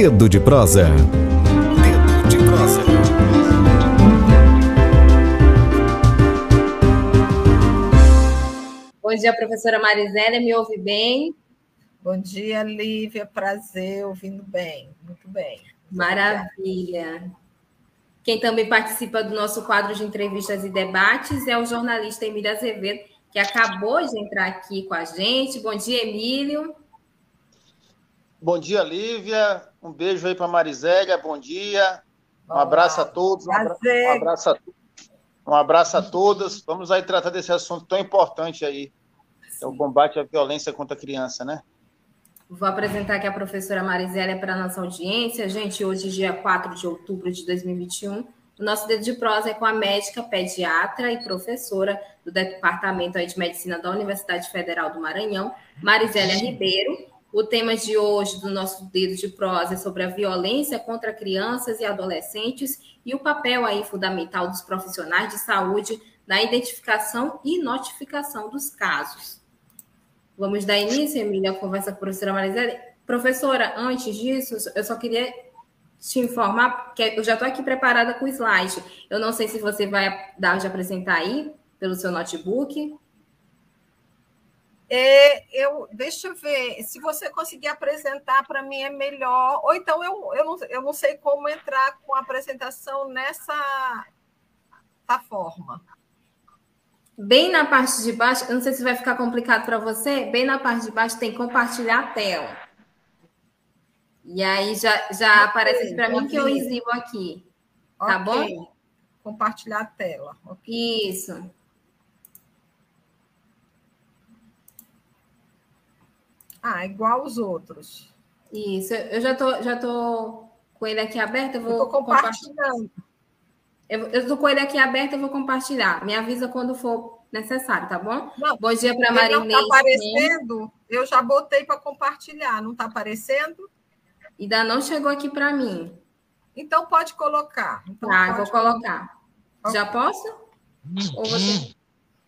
Dedo de prosa. Dedo de prosa. Bom dia, professora Marizélia, me ouve bem? Bom dia, Lívia, prazer, ouvindo bem, muito bem. Maravilha. Quem também participa do nosso quadro de entrevistas e debates é o jornalista Emílio Azevedo, que acabou de entrar aqui com a gente. Bom dia, Emílio. Bom dia, Lívia. Um beijo aí para Marisélia. Bom dia. Um abraço a todos. Um, abra... um abraço a um abraço a todas. Vamos aí tratar desse assunto tão importante aí, é o combate à violência contra a criança, né? Vou apresentar aqui a professora Marizélia para a nossa audiência. Gente, hoje, dia 4 de outubro de 2021, o nosso dedo de prosa é com a médica pediatra e professora do Departamento de Medicina da Universidade Federal do Maranhão, Marizélia Ribeiro. O tema de hoje do nosso dedo de prosa é sobre a violência contra crianças e adolescentes e o papel aí fundamental dos profissionais de saúde na identificação e notificação dos casos. Vamos dar início, Emília, à conversa com a professora Marizélia. Professora, antes disso, eu só queria te informar que eu já estou aqui preparada com o slide. Eu não sei se você vai dar de apresentar aí pelo seu notebook. É, eu, deixa eu ver, se você conseguir apresentar para mim é melhor. Ou então eu, eu, não, eu não sei como entrar com a apresentação nessa forma. Bem na parte de baixo, eu não sei se vai ficar complicado para você, bem na parte de baixo tem compartilhar a tela. E aí já, já aparece para mim que eu exibo aqui. Tá okay. bom? Compartilhar a tela. Okay. Isso. Ah, igual os outros. Isso, eu já tô, já tô com ele aqui aberto, eu vou eu compartilhando. Eu, eu tô com ele aqui aberto, eu vou compartilhar. Me avisa quando for necessário, tá bom? Não, bom dia para Marinês. Não está aparecendo? Eu já botei para compartilhar, não está aparecendo? Ainda não chegou aqui para mim. Então pode colocar. Então, tá, pode vou colocar. colocar. Já posso? Ou você...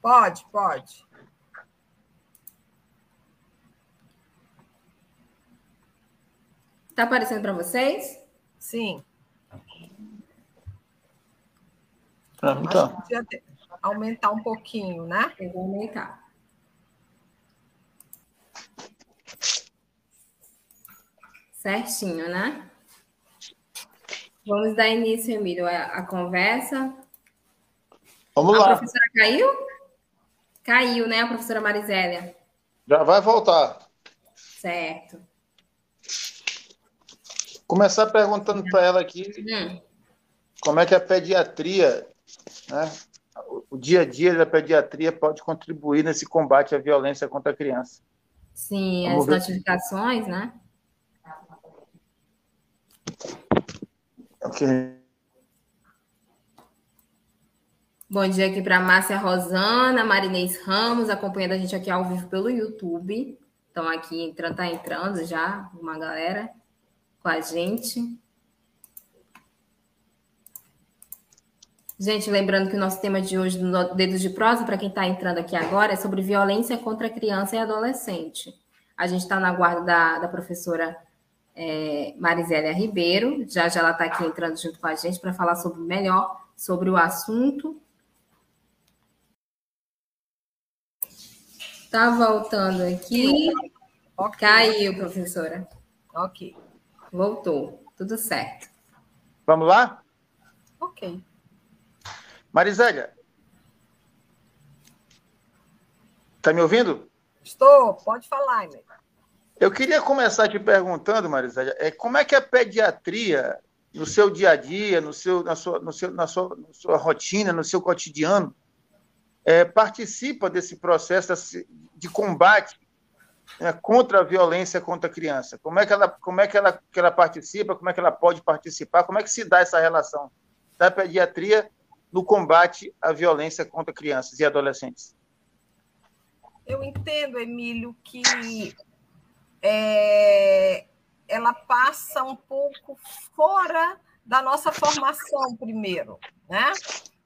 Pode, pode. Está aparecendo para vocês? Sim. Para mim tá. Aumentar um pouquinho, né? Eu vou aumentar. Certinho, né? Vamos dar início, Emílio, à conversa. Vamos a lá. A professora caiu? Caiu, né, a professora Marisélia? Já vai voltar. Certo. Começar perguntando para ela aqui hum. como é que a pediatria, né, o dia a dia da pediatria pode contribuir nesse combate à violência contra a criança. Sim, Vamos as ver. notificações, né? Ok. Bom dia aqui para Márcia Rosana, Marinês Ramos, acompanhando a gente aqui ao vivo pelo YouTube. Estão aqui entrando, tá entrando já uma galera com a gente. Gente, lembrando que o nosso tema de hoje Dedos de Prosa, para quem está entrando aqui agora, é sobre violência contra criança e adolescente. A gente está na guarda da, da professora é, Marisélia Ribeiro, já já ela está aqui entrando junto com a gente para falar sobre melhor sobre o assunto. Tá voltando aqui. Okay. Caiu, professora. Ok. Voltou. Tudo certo. Vamos lá? Ok. Marisélia. Está me ouvindo? Estou, pode falar, Inês. Eu queria começar te perguntando, Marisélia, é, como é que a pediatria, no seu dia a dia, no seu, na, sua, no seu, na, sua, na sua rotina, no seu cotidiano, é, participa desse processo de combate né, contra a violência contra a criança? Como é que ela, como é que ela, que ela participa? Como é que ela pode participar? Como é que se dá essa relação da pediatria no combate à violência contra crianças e adolescentes? Eu entendo, Emílio, que é, ela passa um pouco fora da nossa formação primeiro, né?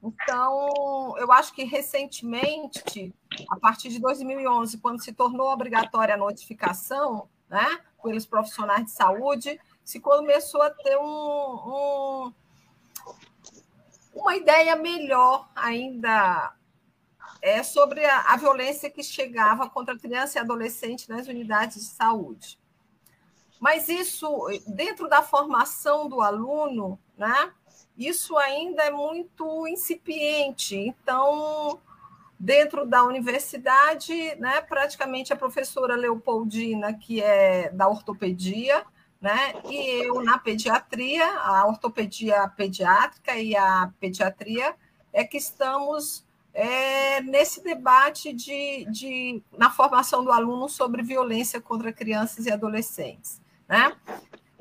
Então, eu acho que recentemente, a partir de 2011, quando se tornou obrigatória a notificação, né, pelos profissionais de saúde, se começou a ter um, um, uma ideia melhor ainda é, sobre a, a violência que chegava contra criança e adolescente nas unidades de saúde. Mas isso, dentro da formação do aluno, né, isso ainda é muito incipiente. Então, dentro da universidade, né, praticamente a professora Leopoldina, que é da ortopedia, né, e eu na pediatria, a ortopedia pediátrica e a pediatria, é que estamos é, nesse debate de, de, na formação do aluno sobre violência contra crianças e adolescentes. Né?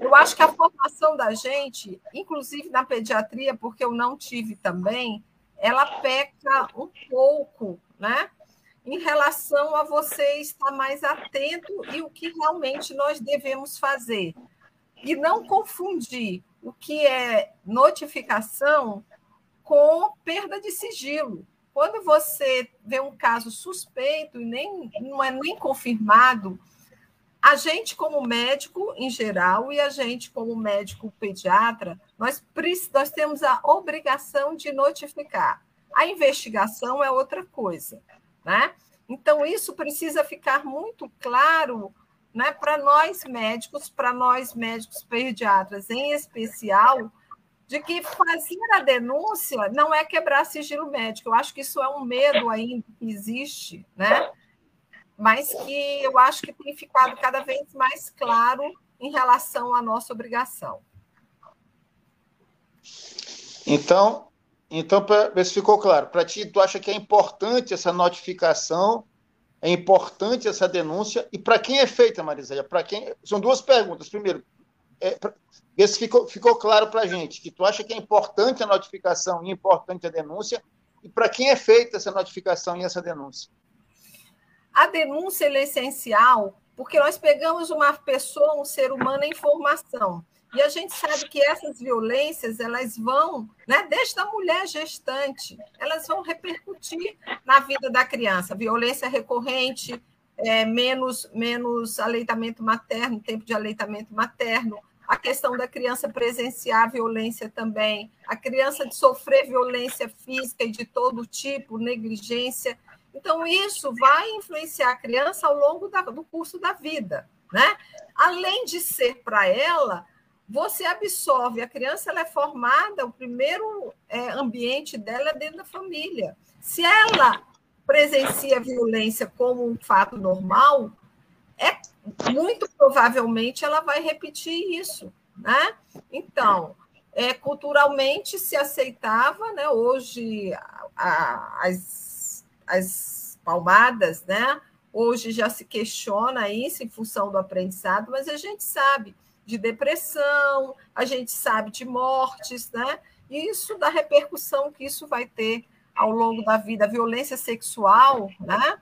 Eu acho que a formação da gente, inclusive na pediatria, porque eu não tive também, ela peca um pouco, né? Em relação a você estar mais atento e o que realmente nós devemos fazer. E não confundir o que é notificação com perda de sigilo. Quando você vê um caso suspeito e nem, não é nem confirmado, a gente, como médico em geral, e a gente, como médico pediatra, nós, nós temos a obrigação de notificar. A investigação é outra coisa, né? Então, isso precisa ficar muito claro né, para nós médicos, para nós médicos pediatras em especial, de que fazer a denúncia não é quebrar sigilo médico. Eu acho que isso é um medo ainda que existe, né? Mas que eu acho que tem ficado cada vez mais claro em relação à nossa obrigação. Então, então para ver se ficou claro, para ti, tu acha que é importante essa notificação, é importante essa denúncia, e para quem é feita, Marisélia? Para quem? São duas perguntas. Primeiro, é, pra, ver se ficou, ficou claro para a gente que tu acha que é importante a notificação e importante a denúncia, e para quem é feita essa notificação e essa denúncia? A denúncia é essencial porque nós pegamos uma pessoa, um ser humano em formação. E a gente sabe que essas violências, elas vão, né, desde a mulher gestante, elas vão repercutir na vida da criança. Violência recorrente, é, menos, menos aleitamento materno, tempo de aleitamento materno, a questão da criança presenciar violência também, a criança de sofrer violência física e de todo tipo, negligência. Então, isso vai influenciar a criança ao longo da, do curso da vida. Né? Além de ser para ela, você absorve, a criança ela é formada, o primeiro é, ambiente dela é dentro da família. Se ela presencia violência como um fato normal, é muito provavelmente ela vai repetir isso, né? Então, é, culturalmente se aceitava, né? Hoje a, as as palmadas, né? Hoje já se questiona isso em função do aprendizado, mas a gente sabe de depressão, a gente sabe de mortes, né? E isso da repercussão que isso vai ter ao longo da vida, violência sexual, né?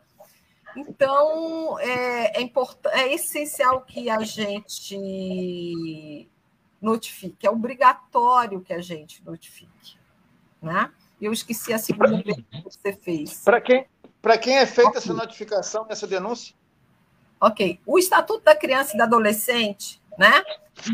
Então, é, é, é essencial que a gente notifique, é obrigatório que a gente notifique, né? Eu esqueci a segunda pergunta que você fez. Para quem, quem é feita okay. essa notificação, essa denúncia? Ok. O Estatuto da Criança e do Adolescente, né?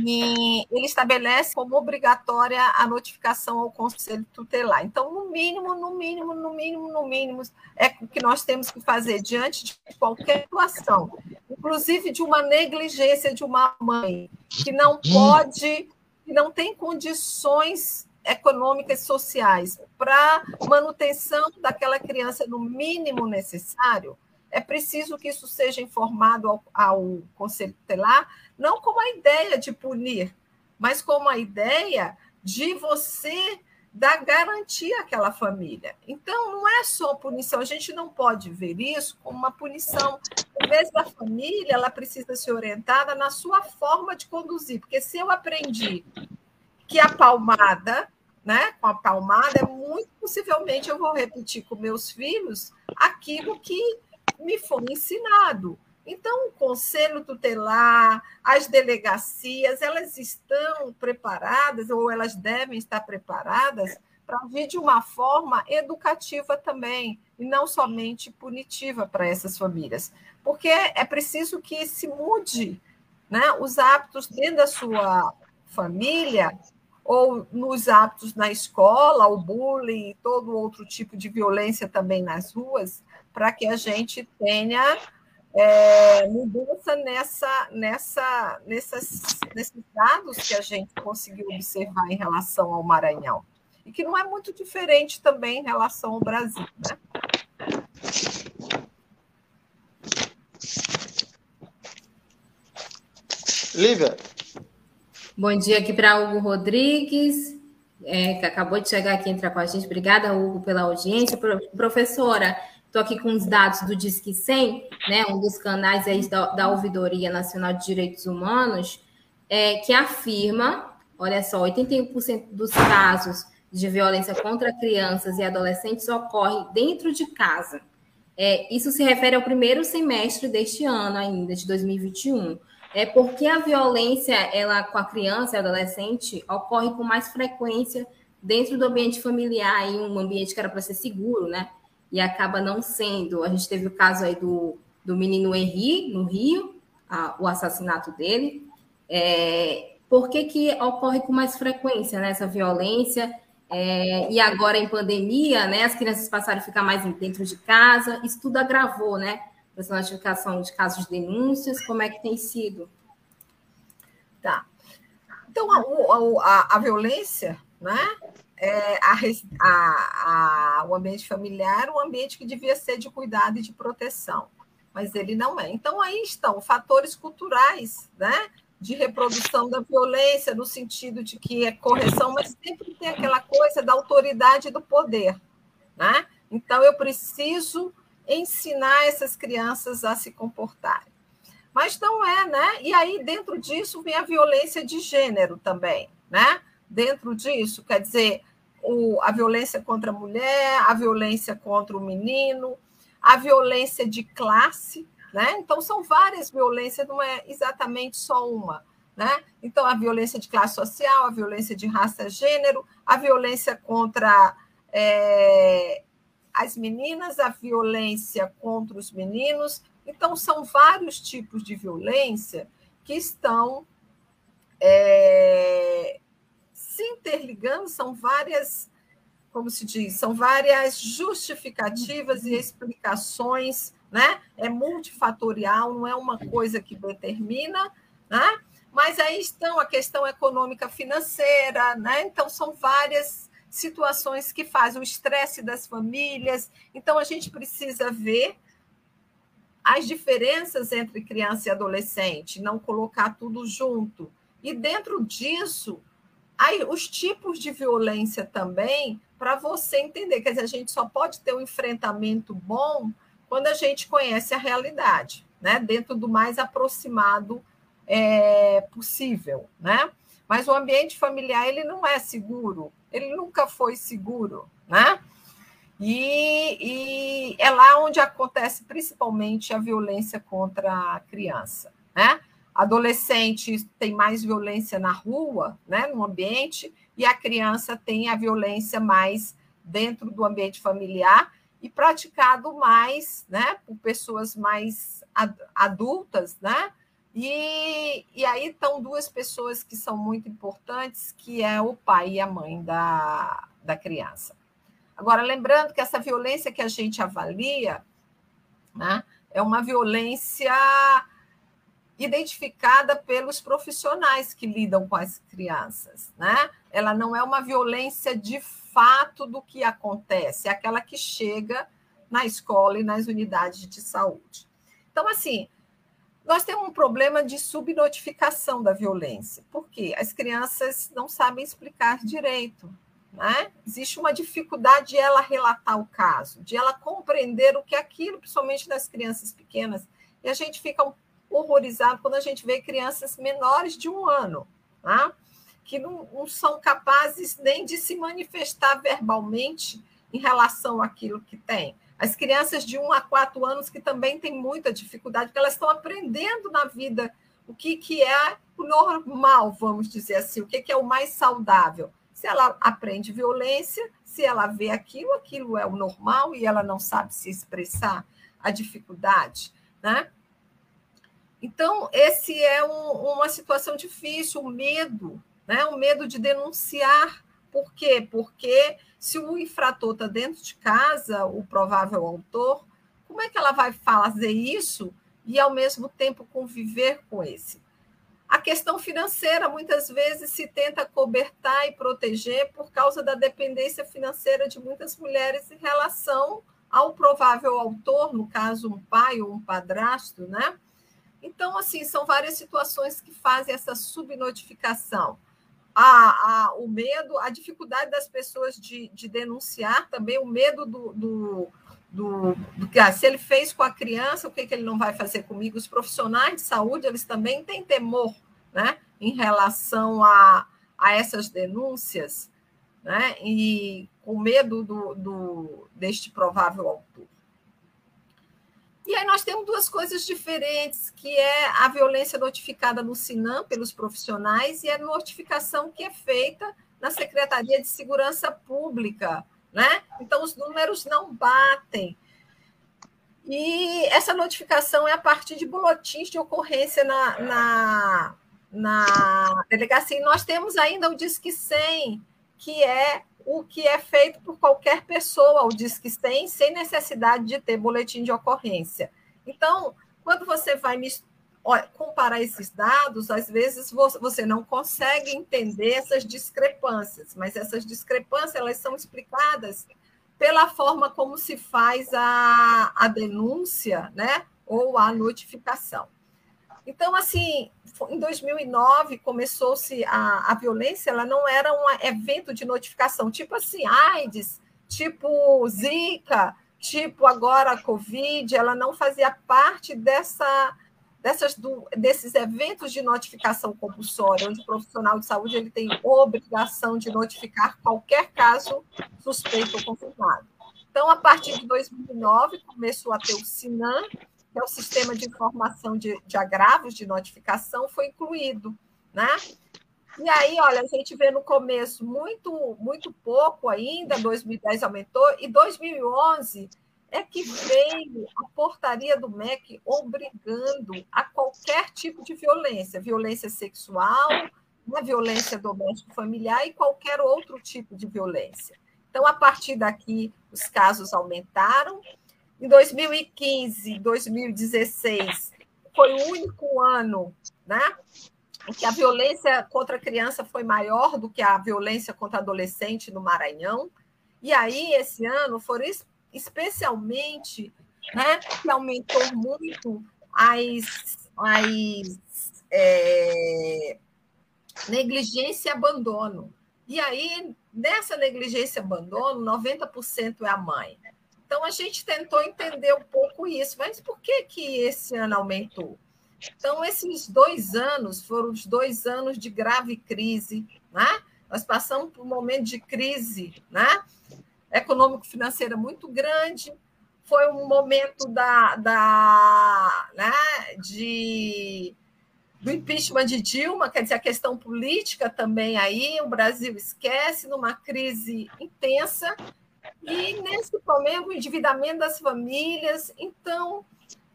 E ele estabelece como obrigatória a notificação ao Conselho Tutelar. Então, no mínimo, no mínimo, no mínimo, no mínimo, é o que nós temos que fazer diante de qualquer situação, inclusive de uma negligência de uma mãe que não pode, que não tem condições econômicas e sociais para manutenção daquela criança no mínimo necessário, é preciso que isso seja informado ao, ao Conselho Tutelar, não como a ideia de punir, mas como a ideia de você dar garantia àquela família. Então, não é só punição, a gente não pode ver isso como uma punição. Às vezes, a família ela precisa ser orientada na sua forma de conduzir, porque se eu aprendi que a palmada né, com a palmada, muito possivelmente eu vou repetir com meus filhos aquilo que me foi ensinado. Então, o conselho tutelar, as delegacias, elas estão preparadas, ou elas devem estar preparadas, para vir de uma forma educativa também, e não somente punitiva para essas famílias. Porque é preciso que se mude né, os hábitos dentro da sua família ou nos hábitos na escola, o bullying, todo outro tipo de violência também nas ruas, para que a gente tenha é, mudança nessa, nessa, nessas, nesses dados que a gente conseguiu observar em relação ao Maranhão. E que não é muito diferente também em relação ao Brasil. Né? Lívia. Bom dia aqui para Hugo Rodrigues, é, que acabou de chegar aqui entrar com a gente. Obrigada, Hugo, pela audiência. Professora, Estou aqui com os dados do Disque 100, né, um dos canais aí da, da Ouvidoria Nacional de Direitos Humanos, é, que afirma, olha só, 81% dos casos de violência contra crianças e adolescentes ocorre dentro de casa. É, isso se refere ao primeiro semestre deste ano ainda, de 2021. É porque a violência ela com a criança e adolescente ocorre com mais frequência dentro do ambiente familiar, em um ambiente que era para ser seguro, né? e acaba não sendo. A gente teve o caso aí do, do menino Henri, no Rio, a, o assassinato dele. É, por que, que ocorre com mais frequência né, essa violência? É, e agora em pandemia, né, as crianças passaram a ficar mais dentro de casa, isso tudo agravou, né? Essa notificação de casos de denúncias, como é que tem sido? Tá. Então, a, a, a violência, né, é, a, a, o ambiente familiar um ambiente que devia ser de cuidado e de proteção, mas ele não é. Então, aí estão fatores culturais, né? De reprodução da violência, no sentido de que é correção, mas sempre tem aquela coisa da autoridade do poder, né? Então, eu preciso ensinar essas crianças a se comportarem. Mas não é, né? E aí, dentro disso, vem a violência de gênero também, né? Dentro disso, quer dizer, o, a violência contra a mulher, a violência contra o menino, a violência de classe, né? Então, são várias violências, não é exatamente só uma. Né? Então, a violência de classe social, a violência de raça, gênero, a violência contra é, as meninas, a violência contra os meninos. Então, são vários tipos de violência que estão é, se interligando, são várias, como se diz, são várias justificativas e explicações, né? É multifatorial, não é uma coisa que determina, né? Mas aí estão a questão econômica financeira, né? Então são várias situações que fazem o estresse das famílias. Então a gente precisa ver as diferenças entre criança e adolescente, não colocar tudo junto. E dentro disso, Aí, os tipos de violência também, para você entender, quer dizer, a gente só pode ter um enfrentamento bom quando a gente conhece a realidade, né? Dentro do mais aproximado é, possível, né? Mas o ambiente familiar ele não é seguro, ele nunca foi seguro, né? E, e é lá onde acontece principalmente a violência contra a criança, né? adolescente tem mais violência na rua, né, no ambiente, e a criança tem a violência mais dentro do ambiente familiar e praticado mais, né, por pessoas mais adultas, né? E, e aí estão duas pessoas que são muito importantes, que é o pai e a mãe da, da criança. Agora, lembrando que essa violência que a gente avalia, né, é uma violência identificada pelos profissionais que lidam com as crianças, né? Ela não é uma violência de fato do que acontece, é aquela que chega na escola e nas unidades de saúde. Então, assim, nós temos um problema de subnotificação da violência, porque as crianças não sabem explicar direito, né? Existe uma dificuldade de ela relatar o caso, de ela compreender o que é aquilo, principalmente das crianças pequenas, e a gente fica horrorizado quando a gente vê crianças menores de um ano, tá? que não, não são capazes nem de se manifestar verbalmente em relação àquilo que tem. As crianças de 1 a 4 anos que também têm muita dificuldade, porque elas estão aprendendo na vida o que, que é o normal, vamos dizer assim, o que, que é o mais saudável. Se ela aprende violência, se ela vê aquilo, aquilo é o normal e ela não sabe se expressar, a dificuldade. Né? Então, esse é um, uma situação difícil, o medo, né? o medo de denunciar. Por quê? Porque se o infrator está dentro de casa, o provável autor, como é que ela vai fazer isso e, ao mesmo tempo, conviver com esse? A questão financeira, muitas vezes, se tenta cobertar e proteger por causa da dependência financeira de muitas mulheres em relação ao provável autor, no caso, um pai ou um padrasto, né? Então, assim, são várias situações que fazem essa subnotificação. A, a, o medo, a dificuldade das pessoas de, de denunciar também, o medo do, do, do, do que ah, se ele fez com a criança, o que, que ele não vai fazer comigo? Os profissionais de saúde, eles também têm temor né, em relação a, a essas denúncias, né, e com medo do, do, deste provável autor. E aí nós temos duas coisas diferentes, que é a violência notificada no SINAM pelos profissionais e a notificação que é feita na Secretaria de Segurança Pública, né? Então os números não batem. E essa notificação é a partir de boletins de ocorrência na, na, na delegacia. E nós temos ainda o Disque 100, que é o que é feito por qualquer pessoa, o Disque 100, sem necessidade de ter boletim de ocorrência. Então, quando você vai comparar esses dados, às vezes você não consegue entender essas discrepâncias, mas essas discrepâncias elas são explicadas pela forma como se faz a, a denúncia, né, ou a notificação. Então, assim, em 2009 começou-se a, a violência, ela não era um evento de notificação, tipo assim, AIDS, tipo Zika, tipo agora a Covid, ela não fazia parte dessa, dessas, do, desses eventos de notificação compulsória, onde o profissional de saúde ele tem obrigação de notificar qualquer caso suspeito ou confirmado. Então, a partir de 2009, começou a ter o SINAM, que é o sistema de informação de, de agravos de notificação, foi incluído, né? E aí, olha, a gente vê no começo muito, muito pouco ainda, 2010 aumentou, e 2011 é que veio a portaria do MEC obrigando a qualquer tipo de violência, violência sexual, né, violência doméstico familiar e qualquer outro tipo de violência. Então, a partir daqui, os casos aumentaram, em 2015, 2016, foi o único ano né, em que a violência contra a criança foi maior do que a violência contra adolescente no Maranhão. E aí, esse ano, foram especialmente né, que aumentou muito as, as é, negligência e abandono. E aí, nessa negligência e abandono, 90% é a mãe. Então, a gente tentou entender um pouco isso, mas por que, que esse ano aumentou? Então, esses dois anos foram os dois anos de grave crise, né? Nós passamos por um momento de crise né? econômico-financeira muito grande, foi um momento da, da, né, de, do impeachment de Dilma, quer dizer, a questão política também aí, o Brasil esquece, numa crise intensa, e nesse momento, o endividamento das famílias. Então,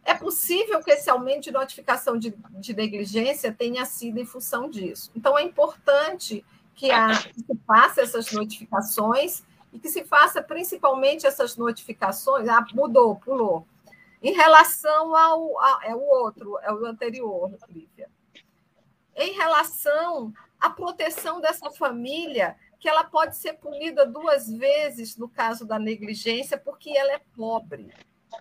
é possível que esse aumento de notificação de, de negligência tenha sido em função disso. Então, é importante que, a, que se faça essas notificações e que se faça principalmente essas notificações. Ah, mudou, pulou. Em relação ao, ao é o outro, é o anterior, Lívia. Em relação à proteção dessa família que ela pode ser punida duas vezes no caso da negligência, porque ela é pobre.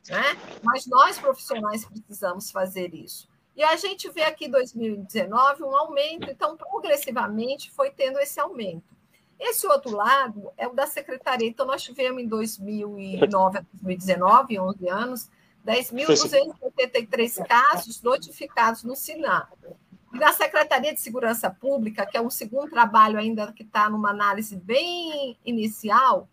Né? Mas nós, profissionais, precisamos fazer isso. E a gente vê aqui em 2019 um aumento, então, progressivamente foi tendo esse aumento. Esse outro lado é o da secretaria. Então, nós tivemos em 2009 a 2019, 11 anos, 10.283 casos notificados no SINAM. E na Secretaria de Segurança Pública, que é um segundo trabalho ainda que está numa análise bem inicial,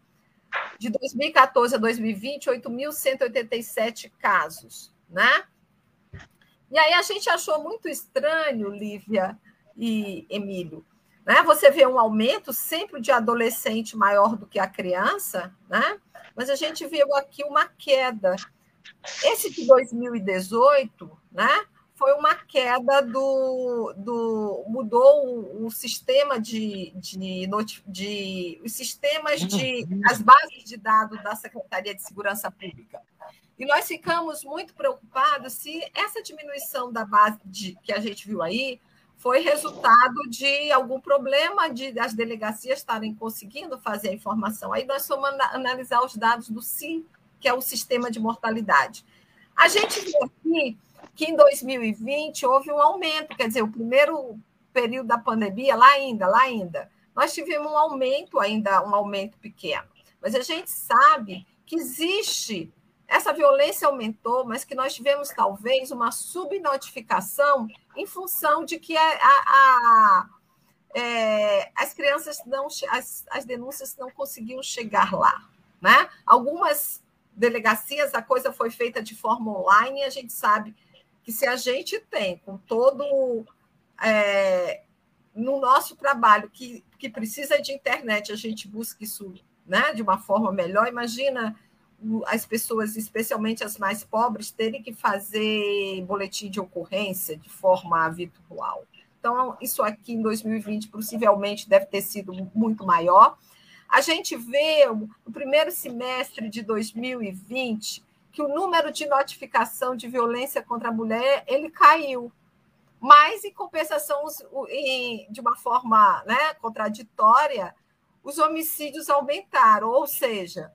de 2014 a 2020, 8.187 casos, né? E aí a gente achou muito estranho, Lívia e Emílio, né? Você vê um aumento sempre de adolescente maior do que a criança, né? Mas a gente viu aqui uma queda. Esse de 2018, né? Foi uma queda do. do mudou o, o sistema de, de, de, os sistemas de. as bases de dados da Secretaria de Segurança Pública. E nós ficamos muito preocupados se essa diminuição da base de, que a gente viu aí foi resultado de algum problema de as delegacias estarem conseguindo fazer a informação. Aí nós fomos analisar os dados do SIM, que é o sistema de mortalidade. A gente viu aqui que em 2020 houve um aumento, quer dizer, o primeiro período da pandemia, lá ainda, lá ainda, nós tivemos um aumento ainda, um aumento pequeno. Mas a gente sabe que existe essa violência aumentou, mas que nós tivemos talvez uma subnotificação em função de que a, a, a é, as crianças não, as, as denúncias não conseguiam chegar lá. Né? Algumas delegacias a coisa foi feita de forma online a gente sabe que se a gente tem com todo é, no nosso trabalho que, que precisa de internet, a gente busca isso né, de uma forma melhor, imagina as pessoas, especialmente as mais pobres, terem que fazer boletim de ocorrência de forma virtual. Então, isso aqui em 2020 possivelmente deve ter sido muito maior. A gente vê no primeiro semestre de 2020 que o número de notificação de violência contra a mulher ele caiu, mas em compensação, de uma forma né, contraditória, os homicídios aumentaram, ou seja,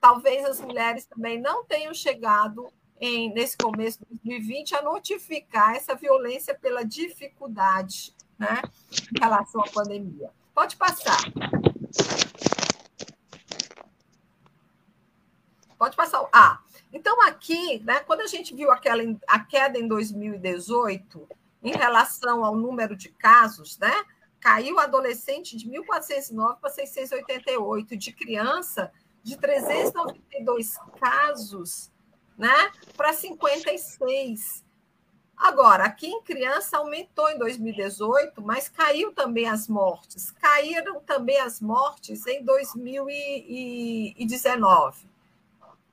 talvez as mulheres também não tenham chegado em, nesse começo de 2020 a notificar essa violência pela dificuldade né, em relação à pandemia. Pode passar. Pode passar. Ah, então aqui, né, quando a gente viu aquela a queda em 2018 em relação ao número de casos, né, caiu adolescente de 1.409 para 688, de criança de 392 casos né, para 56. Agora, aqui em criança aumentou em 2018, mas caiu também as mortes. Caíram também as mortes em 2019.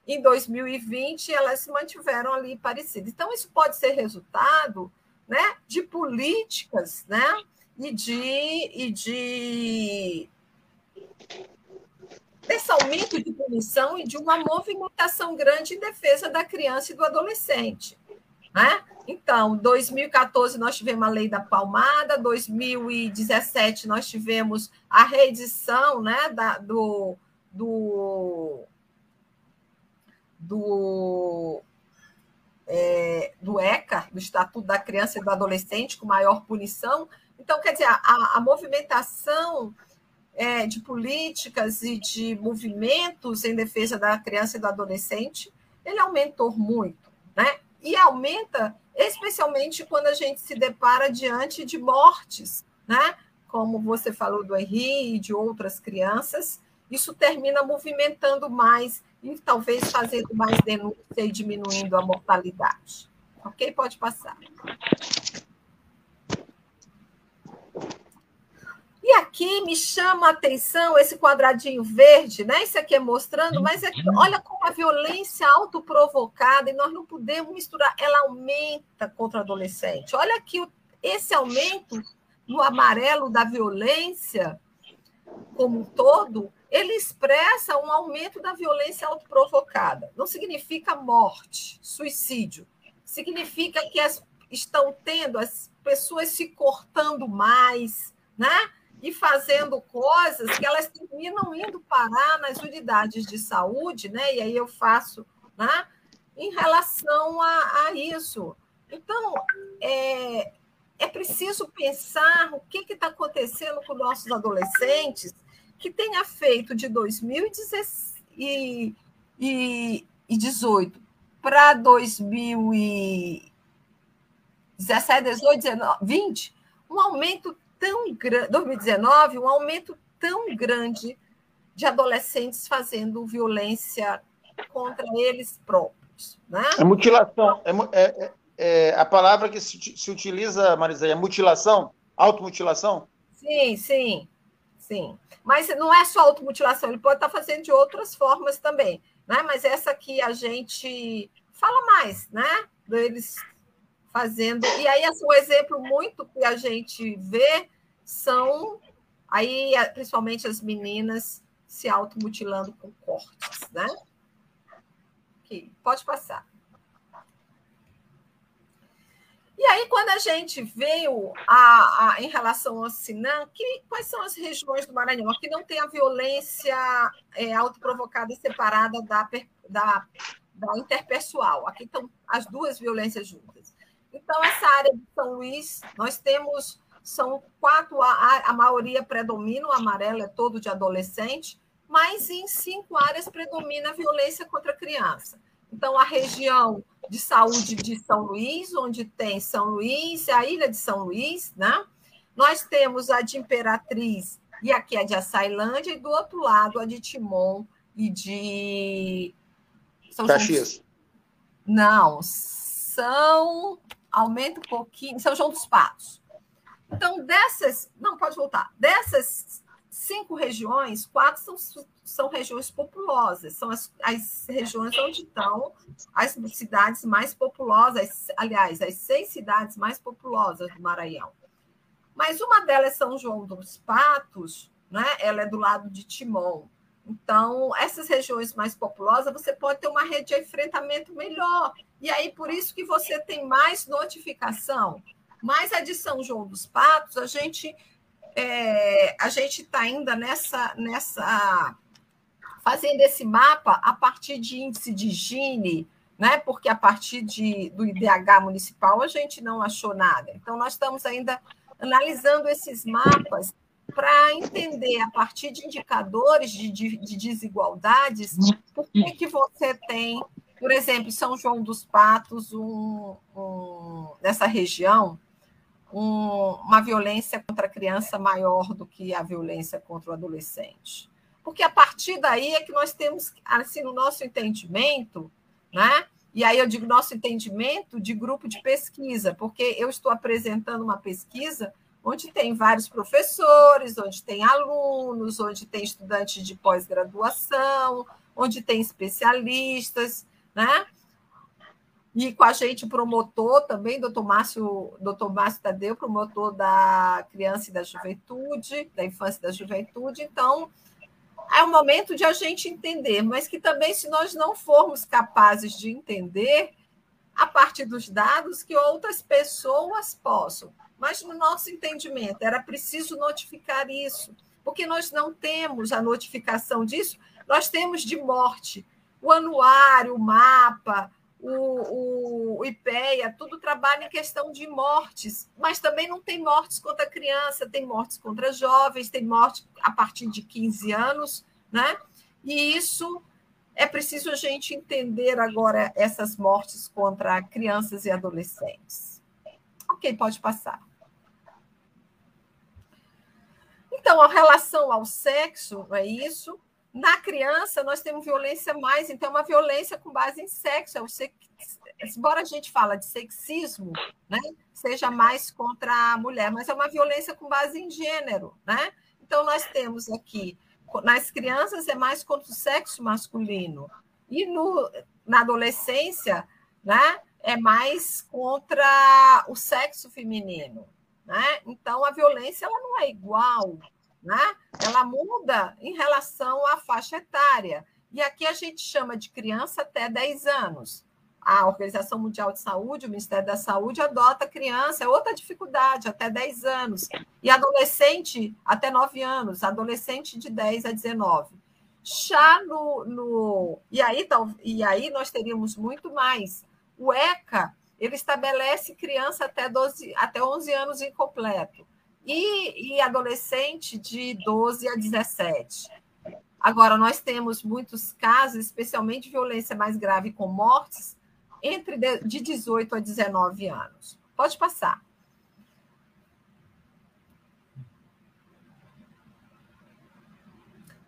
Em 2020, elas se mantiveram ali parecidas. Então, isso pode ser resultado né, de políticas né, e de, e de desse aumento de punição e de uma movimentação grande em defesa da criança e do adolescente. Né? Então, 2014 nós tivemos a lei da palmada, 2017 nós tivemos a reedição né, da, do, do, do, é, do ECA, do Estatuto da Criança e do Adolescente, com maior punição. Então, quer dizer, a, a movimentação é, de políticas e de movimentos em defesa da criança e do adolescente, ele aumentou muito, né? E aumenta especialmente quando a gente se depara diante de mortes, né? Como você falou do Henri e de outras crianças, isso termina movimentando mais e talvez fazendo mais denúncia e diminuindo a mortalidade. Ok? Pode passar. E aqui me chama a atenção esse quadradinho verde, né? Isso aqui é mostrando, mas é, olha como a violência autoprovocada, e nós não podemos misturar, ela aumenta contra o adolescente. Olha aqui esse aumento no amarelo da violência como um todo, ele expressa um aumento da violência autoprovocada. Não significa morte, suicídio. Significa que as, estão tendo as pessoas se cortando mais, né? e fazendo coisas que elas terminam indo parar nas unidades de saúde, né? E aí eu faço, né? Em relação a, a isso. Então, é, é preciso pensar o que está acontecendo com nossos adolescentes que tenha feito de 2018 para 2017, 18, 19, 20, um aumento tão grande, 2019, um aumento tão grande de adolescentes fazendo violência contra eles próprios. Né? É mutilação. É, é, é, a palavra que se, se utiliza, Marisa, é mutilação? Automutilação? Sim, sim, sim. Mas não é só automutilação, ele pode estar fazendo de outras formas também. Né? Mas essa aqui a gente fala mais, né? Eles fazendo. E aí, assim, um exemplo muito que a gente vê são aí, principalmente as meninas se automutilando com cortes, né? Aqui, pode passar. E aí, quando a gente veio a, a, em relação ao Sinã, que, quais são as regiões do Maranhão? Aqui não tem a violência é, autoprovocada e separada da, da, da interpessoal. Aqui estão as duas violências juntas. Então, essa área de São Luís, nós temos, são quatro, a, a maioria predomina, o amarelo é todo de adolescente, mas em cinco áreas predomina a violência contra a criança. Então, a região de saúde de São Luís, onde tem São Luís, a ilha de São Luís, né? Nós temos a de Imperatriz e aqui a de Açailândia, e do outro lado a de Timon e de. São Caxias. Não, são. Aumenta um pouquinho. São João dos Patos. Então, dessas. Não, pode voltar. Dessas cinco regiões, quatro são, são regiões populosas, são as, as regiões onde estão as cidades mais populosas, aliás, as seis cidades mais populosas do Maranhão. Mas uma delas é São João dos Patos, né? ela é do lado de Timon. Então, essas regiões mais populosas, você pode ter uma rede de enfrentamento melhor. E aí, por isso que você tem mais notificação. Mas a de São João dos Patos, a gente é, a gente está ainda nessa, nessa fazendo esse mapa a partir de índice de Gini, né? Porque a partir de, do IDH municipal a gente não achou nada. Então nós estamos ainda analisando esses mapas para entender a partir de indicadores de, de, de desigualdades por que, que você tem, por exemplo, São João dos Patos, um, um, nessa região, um, uma violência contra a criança maior do que a violência contra o adolescente. Porque a partir daí é que nós temos, assim, no nosso entendimento, né? E aí eu digo nosso entendimento de grupo de pesquisa, porque eu estou apresentando uma pesquisa onde tem vários professores, onde tem alunos, onde tem estudantes de pós-graduação, onde tem especialistas, né? E com a gente promotor também, doutor Márcio, doutor Márcio Tadeu, promotor da criança e da juventude, da infância e da juventude. Então, é o momento de a gente entender, mas que também, se nós não formos capazes de entender, a partir dos dados, que outras pessoas possam. Mas, no nosso entendimento, era preciso notificar isso, porque nós não temos a notificação disso, nós temos de morte. O anuário, o mapa, o, o, IPEA, tudo trabalha em questão de mortes, mas também não tem mortes contra criança, tem mortes contra jovens, tem morte a partir de 15 anos, né? E isso é preciso a gente entender agora essas mortes contra crianças e adolescentes. Ok, pode passar. Então, a relação ao sexo, é isso. Na criança, nós temos violência mais, então, é uma violência com base em sexo. É. Embora a gente fala de sexismo, né, seja mais contra a mulher, mas é uma violência com base em gênero. Né? Então, nós temos aqui, nas crianças, é mais contra o sexo masculino. E no, na adolescência, né, é mais contra o sexo feminino. Né? Então, a violência ela não é igual né? Ela muda em relação à faixa etária. E aqui a gente chama de criança até 10 anos. A Organização Mundial de Saúde, o Ministério da Saúde, adota criança, é outra dificuldade, até 10 anos. E adolescente, até 9 anos, adolescente de 10 a 19. Já no. no e, aí, e aí nós teríamos muito mais. O ECA, ele estabelece criança até, 12, até 11 anos incompleto e, e adolescente de 12 a 17. Agora, nós temos muitos casos, especialmente violência mais grave com mortes, entre de 18 a 19 anos. Pode passar.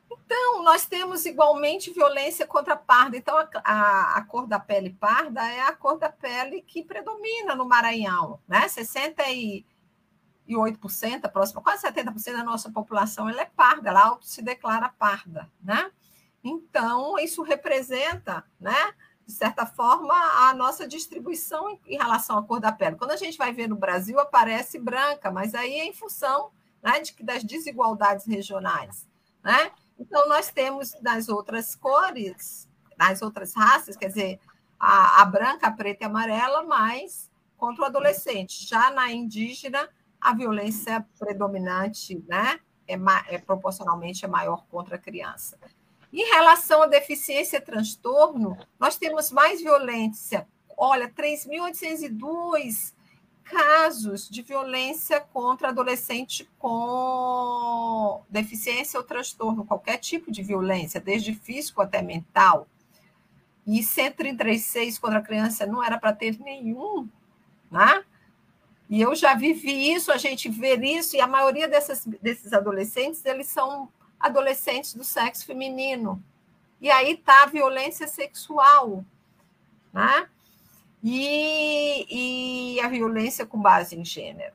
Então, nós temos igualmente violência contra a parda. Então, a, a, a, cor da pele parda é a cor da pele que predomina no Maranhão, né? 60 e 8%, a próxima, quase 70% da nossa população ela é parda, ela se declara parda, né? Então, isso representa, né, de certa forma, a nossa distribuição em relação à cor da pele. Quando a gente vai ver no Brasil, aparece branca, mas aí é em função né, de, das desigualdades regionais. Né? Então, nós temos nas outras cores, nas outras raças, quer dizer, a, a branca, a preta e a amarela, mais contra o adolescente. Já na indígena, a violência predominante né, é, é proporcionalmente é maior contra a criança. Em relação à deficiência e transtorno, nós temos mais violência. Olha, 3.802 casos de violência contra adolescente com deficiência ou transtorno, qualquer tipo de violência, desde físico até mental. E 136 contra a criança não era para ter nenhum, né? E eu já vivi isso, a gente vê isso, e a maioria dessas, desses adolescentes, eles são adolescentes do sexo feminino. E aí está a violência sexual, né? E, e a violência com base em gênero.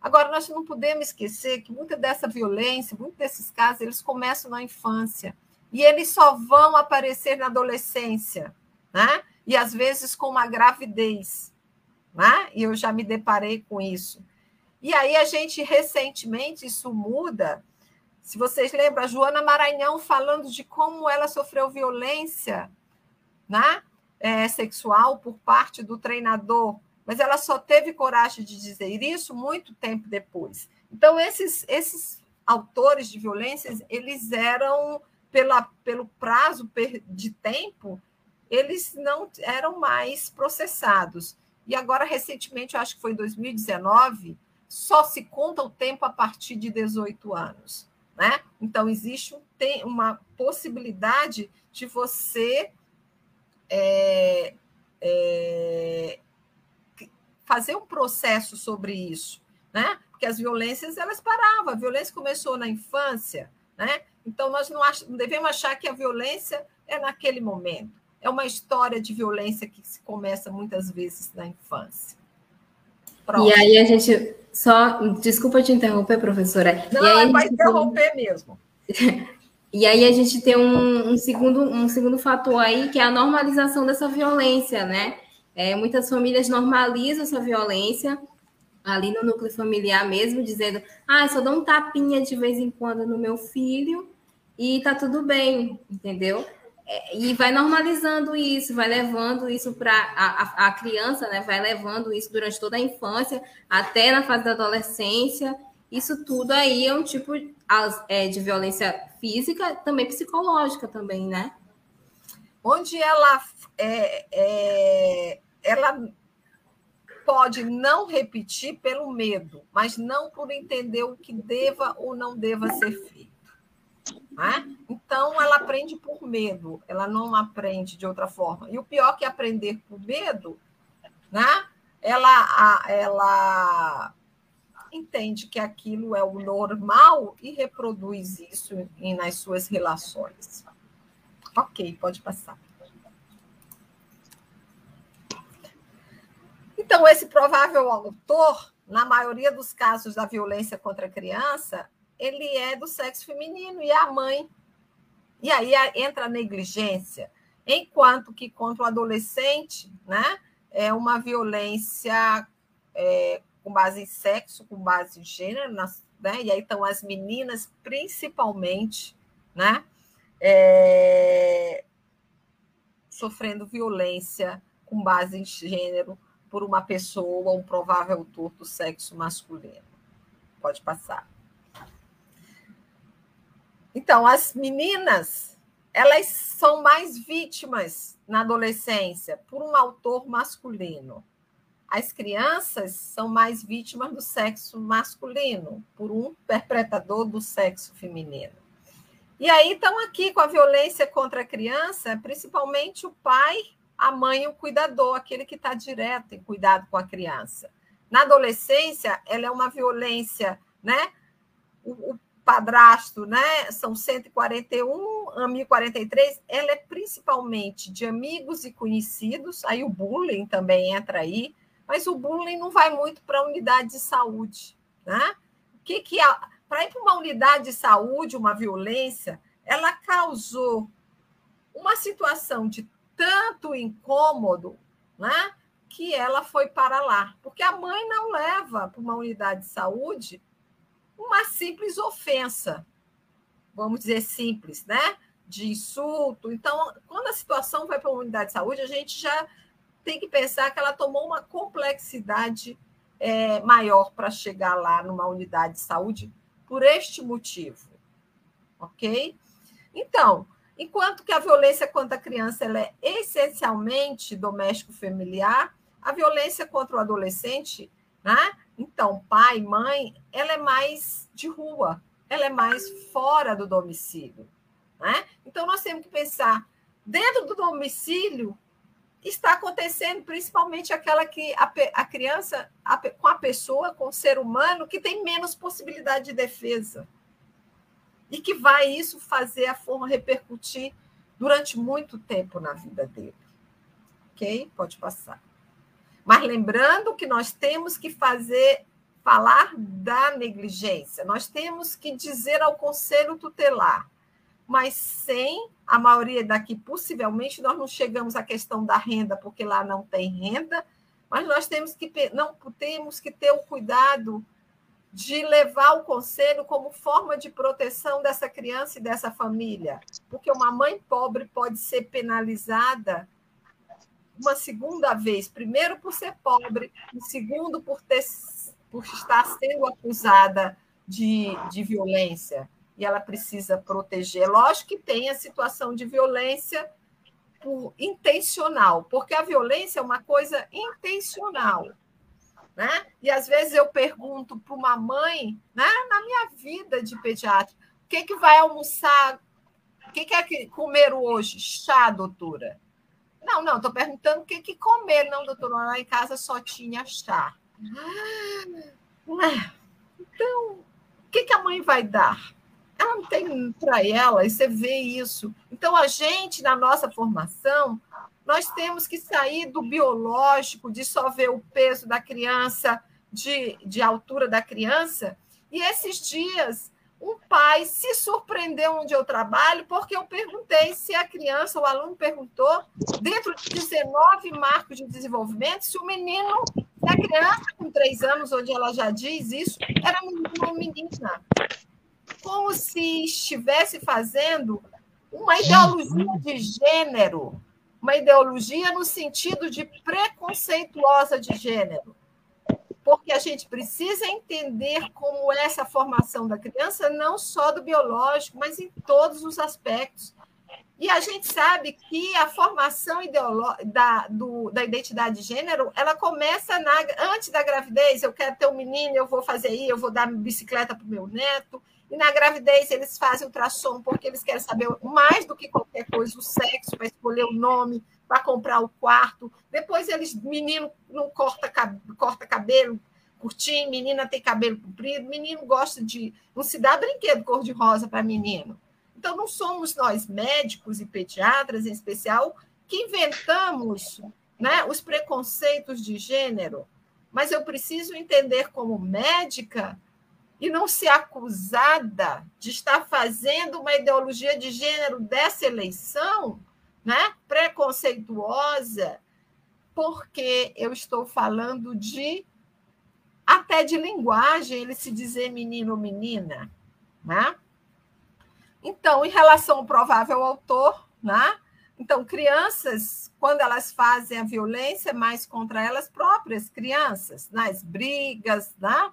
Agora, nós não podemos esquecer que muita dessa violência, muitos desses casos, eles começam na infância e eles só vão aparecer na adolescência, né? E às vezes com uma gravidez, né? E eu já me deparei com isso. E aí a gente recentemente isso muda se vocês lembram, a Joana Maranhão falando de como ela sofreu violência né, é, sexual por parte do treinador, mas ela só teve coragem de dizer isso muito tempo depois. Então, esses, esses autores de violências, eles eram, pela, pelo prazo de tempo, eles não eram mais processados. E agora, recentemente, acho que foi em 2019, só se conta o tempo a partir de 18 anos. Né? Então, existe um, tem uma possibilidade de você é, é, fazer um processo sobre isso, né? Porque as violências elas paravam, a violência começou na infância, né? Então nós não, ach, não devemos achar que a violência é naquele momento. É uma história de violência que se começa muitas vezes na infância. Pronto. E aí a gente só, desculpa te interromper, professora. Não, é para interromper mesmo. E aí a gente tem um, um, segundo, um segundo fator aí, que é a normalização dessa violência, né? É, muitas famílias normalizam essa violência ali no núcleo familiar mesmo, dizendo, ah, só dou um tapinha de vez em quando no meu filho e tá tudo bem, entendeu? É, e vai normalizando isso, vai levando isso para a, a, criança, né? Vai levando isso durante toda a infância, até na fase da adolescência. Isso tudo aí é um tipo é, de violência física, também psicológica também, né? Onde ela é, é, ela pode não repetir pelo medo, mas não por entender o que deva ou não deva ser feito. Né? Então, ela aprende por medo, ela não aprende de outra forma. E o pior que aprender por medo, né? ela, ela entende que aquilo é o normal e reproduz isso nas suas relações. Ok, pode passar. Então, esse provável autor, na maioria dos casos da violência contra a criança, ele é do sexo feminino e a mãe. E aí entra a negligência, enquanto que contra o adolescente, né, é uma violência é, com base em sexo, com base em gênero, né, e aí estão as meninas principalmente, né, é, sofrendo violência com base em gênero por uma pessoa, um provável autor do sexo masculino. Pode passar. Então, as meninas, elas são mais vítimas na adolescência por um autor masculino. As crianças são mais vítimas do sexo masculino por um interpretador do sexo feminino. E aí estão aqui com a violência contra a criança, principalmente o pai, a mãe e o cuidador, aquele que está direto em cuidado com a criança. Na adolescência, ela é uma violência, né? O, o padrasto, né? São 141, a 1043, ela é principalmente de amigos e conhecidos, aí o bullying também entra aí, mas o bullying não vai muito para a unidade de saúde, né? O que que para ir para uma unidade de saúde, uma violência, ela causou uma situação de tanto incômodo, né? Que ela foi para lá, porque a mãe não leva para uma unidade de saúde uma simples ofensa, vamos dizer simples, né? De insulto. Então, quando a situação vai para uma unidade de saúde, a gente já tem que pensar que ela tomou uma complexidade é, maior para chegar lá numa unidade de saúde por este motivo. Ok? Então, enquanto que a violência contra a criança ela é essencialmente doméstico-familiar, a violência contra o adolescente, né? Então, pai, mãe, ela é mais de rua, ela é mais fora do domicílio. Né? Então, nós temos que pensar, dentro do domicílio, está acontecendo principalmente aquela que a, a criança, a, com a pessoa, com o ser humano, que tem menos possibilidade de defesa. E que vai isso fazer a forma repercutir durante muito tempo na vida dele. Ok? Pode passar. Mas lembrando que nós temos que fazer, falar da negligência, nós temos que dizer ao conselho tutelar, mas sem a maioria daqui, possivelmente, nós não chegamos à questão da renda, porque lá não tem renda, mas nós temos que não temos que ter o cuidado de levar o conselho como forma de proteção dessa criança e dessa família, porque uma mãe pobre pode ser penalizada uma segunda vez, primeiro por ser pobre, e segundo por, ter, por estar sendo acusada de, de violência. E ela precisa proteger. Lógico que tem a situação de violência por, intencional, porque a violência é uma coisa intencional. Né? E às vezes eu pergunto para uma mãe, né, na minha vida de pediatra, o que, que vai almoçar? O que, que é comer hoje? Chá, doutora. Não, não, estou perguntando o que, que comer. Não, doutora, lá em casa só tinha chá. Ah, então, o que, que a mãe vai dar? Ela não tem para ela, e você vê isso. Então, a gente, na nossa formação, nós temos que sair do biológico, de só ver o peso da criança, de, de altura da criança. E esses dias um pai se surpreendeu onde eu trabalho, porque eu perguntei se a criança, o aluno perguntou, dentro de 19 marcos de desenvolvimento, se o menino, se a criança com três anos, onde ela já diz isso, era uma menina. Como se estivesse fazendo uma ideologia de gênero, uma ideologia no sentido de preconceituosa de gênero porque a gente precisa entender como é essa formação da criança, não só do biológico, mas em todos os aspectos. E a gente sabe que a formação da, do, da identidade de gênero, ela começa na, antes da gravidez. Eu quero ter um menino, eu vou fazer aí, eu vou dar bicicleta para o meu neto. E na gravidez eles fazem ultrassom porque eles querem saber mais do que qualquer coisa o sexo, para escolher o nome, para comprar o quarto. Depois eles, menino não corta, corta cabelo curtinho, menina tem cabelo comprido, menino gosta de. Não se dá brinquedo cor-de-rosa para menino. Então, não somos nós, médicos e pediatras em especial, que inventamos né, os preconceitos de gênero. Mas eu preciso entender como médica e não ser acusada de estar fazendo uma ideologia de gênero dessa eleição né? preconceituosa, porque eu estou falando de até de linguagem, ele se dizer menino ou menina, né? Então, em relação ao provável autor, né? Então, crianças, quando elas fazem a violência, mais contra elas próprias, crianças, nas brigas, né?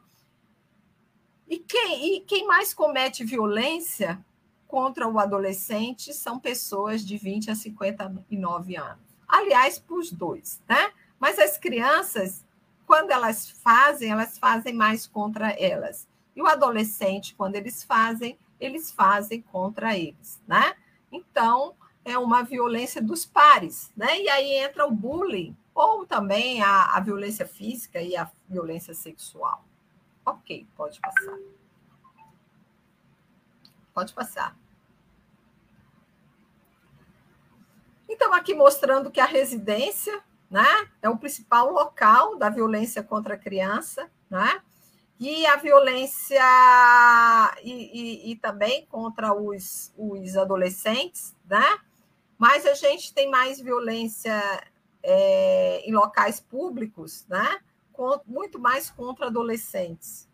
E quem, e quem mais comete violência contra o adolescente são pessoas de 20 a 59 anos. Aliás, para os dois, né? Mas as crianças, quando elas fazem, elas fazem mais contra elas. E o adolescente, quando eles fazem, eles fazem contra eles, né? Então, é uma violência dos pares, né? E aí entra o bullying, ou também a, a violência física e a violência sexual. Ok, pode passar. Pode passar. Então, aqui mostrando que a residência né, é o principal local da violência contra a criança, né? E a violência e, e, e também contra os, os adolescentes, né? mas a gente tem mais violência é, em locais públicos, né? muito mais contra adolescentes.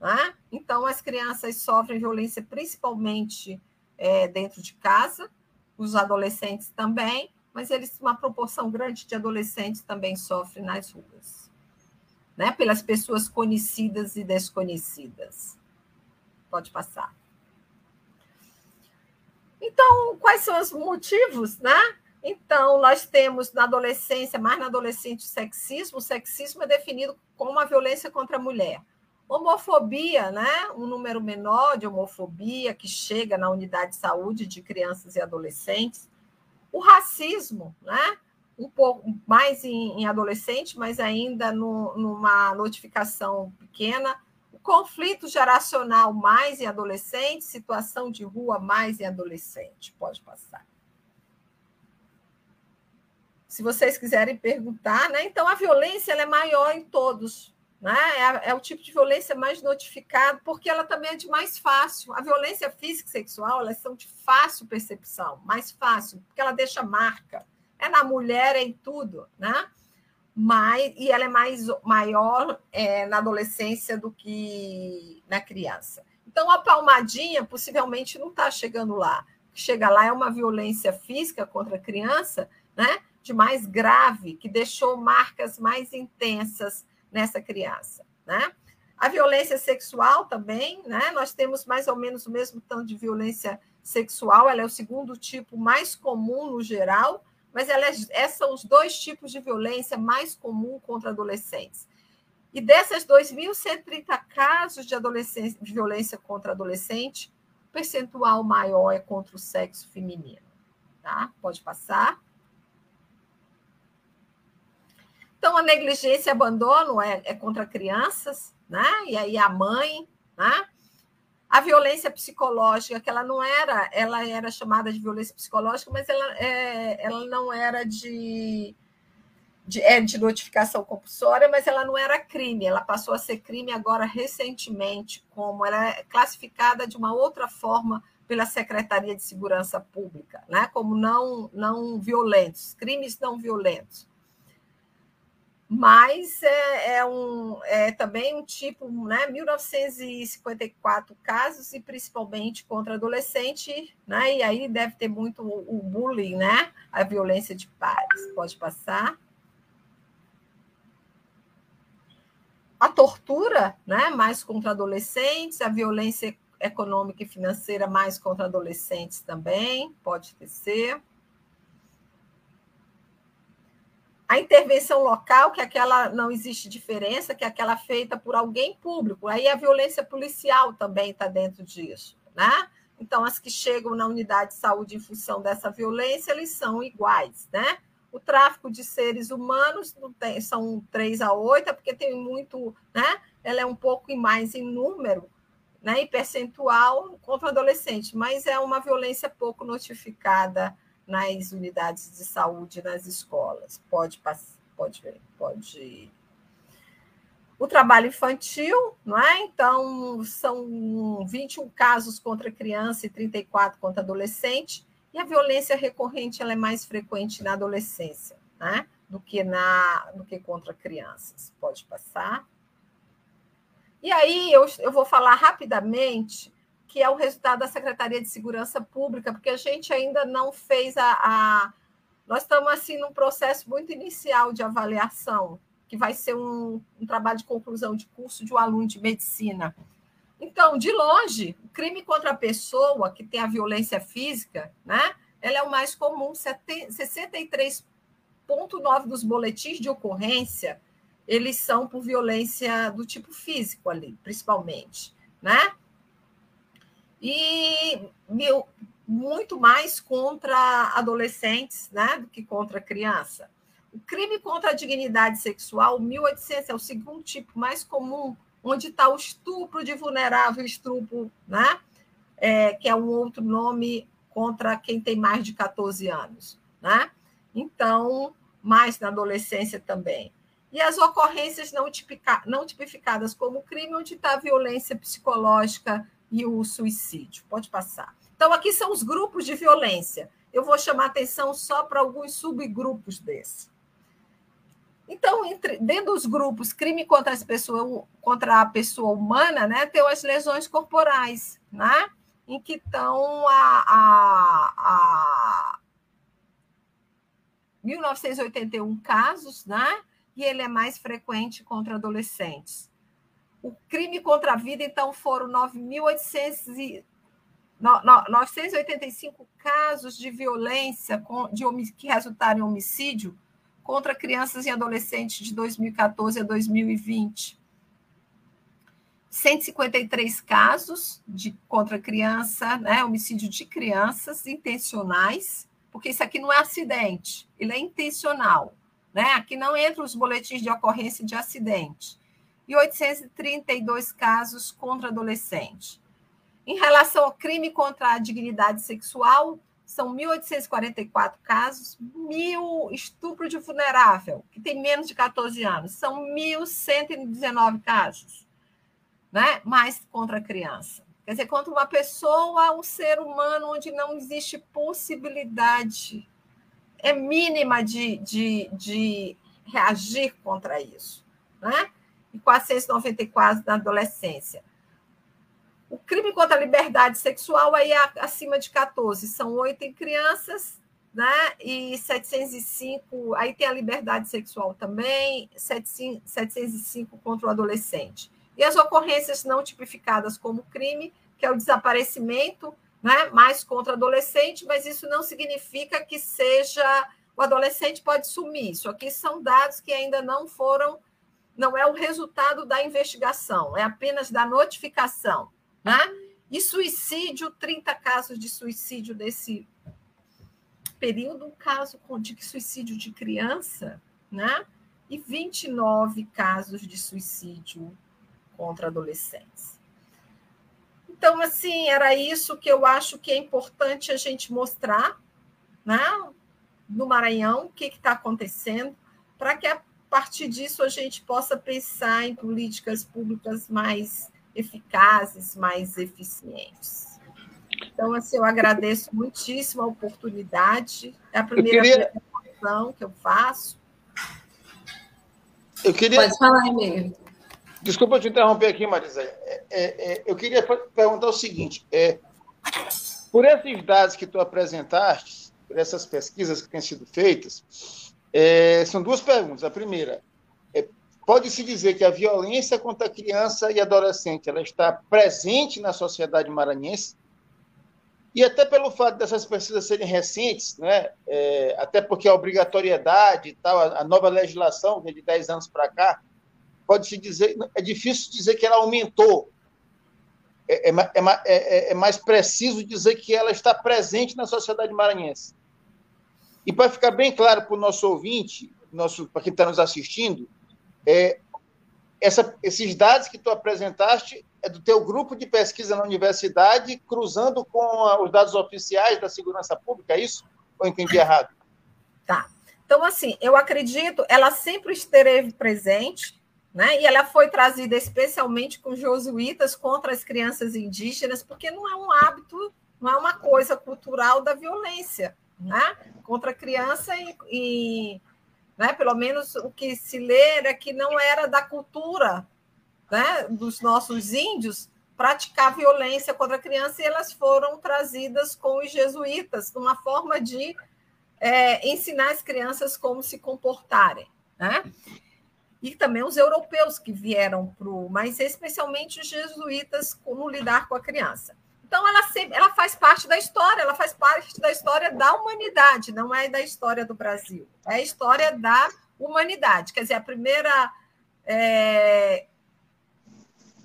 Né? Então, as crianças sofrem violência principalmente é, dentro de casa, os adolescentes também, mas eles, uma proporção grande de adolescentes também sofrem nas ruas, né? pelas pessoas conhecidas e desconhecidas. Pode passar. Então, quais são os motivos, né? Então, nós temos na adolescência, mais na adolescente, o sexismo. O sexismo é definido como a violência contra a mulher. Homofobia, né? Um número menor de homofobia que chega na unidade de saúde de crianças e adolescentes. O racismo, né? Um pouco mais em, em adolescente, mas ainda no, numa notificação pequena. O conflito geracional mais em adolescente, situação de rua mais em adolescente. Pode passar se vocês quiserem perguntar, né? Então a violência é maior em todos, né? É, é, o tipo de violência mais notificado, porque ela também é de mais fácil. A violência física e sexual, elas são de fácil percepção, mais fácil, porque ela deixa marca. É na mulher, é em tudo, né? Mas, e ela é mais maior é, na adolescência do que na criança. Então, a palmadinha possivelmente não está chegando lá. Chega lá é uma violência física contra a criança, né? de mais grave, que deixou marcas mais intensas nessa criança, né? A violência sexual também, né? Nós temos mais ou menos o mesmo tanto de violência sexual, ela é o segundo tipo mais comum no geral, mas ela é, esses são os dois tipos de violência mais comum contra adolescentes. E dessas 2.130 casos de, de violência contra adolescente, o percentual maior é contra o sexo feminino. Tá? Pode passar. Então, a negligência e abandono é, é contra crianças, né? E aí a mãe, né? A violência psicológica, que ela não era, ela era chamada de violência psicológica, mas ela, é, ela não era de, de, é, de notificação compulsória, mas ela não era crime, ela passou a ser crime agora recentemente, como ela é classificada de uma outra forma pela Secretaria de Segurança Pública, né? como não, não violentos, crimes não violentos mas é, é, um, é também um tipo, né, 1954 casos, e principalmente contra adolescente, né, e aí deve ter muito o, o bullying, né, a violência de pares. Pode passar. A tortura, né, mais contra adolescentes, a violência econômica e financeira mais contra adolescentes também, pode ser. A intervenção local, que é aquela não existe diferença, que é aquela feita por alguém público. Aí a violência policial também está dentro disso, né? Então, as que chegam na unidade de saúde em função dessa violência, eles são iguais, né? O tráfico de seres humanos tem, são três a oito, é porque tem muito, né? Ela é um pouco mais em número, né? E percentual contra adolescente, mas é uma violência pouco notificada nas unidades de saúde, nas escolas. Pode, pode ver, pode. O trabalho infantil, não é? Então, são 21 casos contra criança e 34 contra adolescente, e a violência recorrente ela é mais frequente na adolescência, né? Do que, na, do que contra crianças. Pode passar. E aí, eu, eu vou falar rapidamente que é o resultado da Secretaria de Segurança Pública, porque a gente ainda não fez a. a... Nós estamos assim num processo muito inicial de avaliação, que vai ser um, um trabalho de conclusão de curso de um aluno de medicina. Então, de longe, o crime contra a pessoa que tem a violência física, né? Ela é o mais comum, 63,9% dos boletins de ocorrência, eles são por violência do tipo físico ali, principalmente, né? E mil, muito mais contra adolescentes né, do que contra criança. O crime contra a dignidade sexual, 1800, é o segundo tipo mais comum, onde está o estupro de vulnerável, estupro, né? É, que é um outro nome contra quem tem mais de 14 anos. Né? Então, mais na adolescência também. E as ocorrências não, tipica, não tipificadas como crime, onde está a violência psicológica e o suicídio. Pode passar. Então, aqui são os grupos de violência. eu vou chamar atenção só para alguns subgrupos desse. Então, entre, dentro dos grupos crime contra, as pessoas, contra a pessoa humana, né, tem as lesões corporais, né, em que estão a, a, a 1981 casos, né, e ele é mais frequente contra adolescentes. O crime contra a vida, então, foram 985 casos de violência de, que resultaram em homicídio contra crianças e adolescentes de 2014 a 2020. 153 casos de contra criança, né, homicídio de crianças intencionais, porque isso aqui não é acidente, ele é intencional, né? Aqui não entra os boletins de ocorrência de acidente. E 832 casos contra adolescente. Em relação ao crime contra a dignidade sexual, são 1.844 casos, mil estupro de vulnerável, que tem menos de 14 anos, são 1.119 casos, né? mais contra a criança. Quer dizer, contra uma pessoa, um ser humano onde não existe possibilidade, é mínima de, de, de reagir contra isso. Né? E 494 na adolescência. O crime contra a liberdade sexual aí é acima de 14, são oito em crianças, né? E 705, aí tem a liberdade sexual também, 705 contra o adolescente. E as ocorrências não tipificadas como crime, que é o desaparecimento, né? Mais contra adolescente, mas isso não significa que seja o adolescente pode sumir. Isso aqui são dados que ainda não foram, não é o resultado da investigação, é apenas da notificação. Né? E suicídio, 30 casos de suicídio nesse período, um caso de suicídio de criança, né? e 29 casos de suicídio contra adolescentes. Então, assim, era isso que eu acho que é importante a gente mostrar né? no Maranhão, o que está acontecendo, para que a partir disso a gente possa pensar em políticas públicas mais eficazes, mais eficientes. Então, assim, eu agradeço muitíssimo a oportunidade. É a primeira queria... apresentação que eu faço. Eu queria. Pode falar, Emílio. Desculpa te interromper aqui, Marisa. É, é, é, eu queria perguntar o seguinte: é, por esses dados que tu apresentaste, por essas pesquisas que têm sido feitas, é, são duas perguntas. A primeira, Pode-se dizer que a violência contra a criança e adolescente ela está presente na sociedade maranhense, e até pelo fato dessas pesquisas serem recentes, né, é, até porque a obrigatoriedade e tal, a, a nova legislação de 10 anos para cá, pode-se dizer, é difícil dizer que ela aumentou. É, é, é, é, é mais preciso dizer que ela está presente na sociedade maranhense. E para ficar bem claro para o nosso ouvinte, nosso, para quem está nos assistindo, é, essa, esses dados que tu apresentaste é do teu grupo de pesquisa na universidade, cruzando com a, os dados oficiais da segurança pública, é isso? Ou entendi errado? Tá. Então, assim, eu acredito, ela sempre esteve presente, né? E ela foi trazida especialmente com jesuítas contra as crianças indígenas, porque não é um hábito, não é uma coisa cultural da violência, né? Contra a criança e, e né? Pelo menos o que se lê é que não era da cultura né, dos nossos índios praticar violência contra a criança e elas foram trazidas com os jesuítas, numa forma de é, ensinar as crianças como se comportarem. Né? E também os europeus que vieram para o, mas especialmente os jesuítas, como lidar com a criança. Então, ela, sempre, ela faz parte da história, ela faz parte da história da humanidade, não é da história do Brasil, é a história da humanidade. Quer dizer, a primeira. É,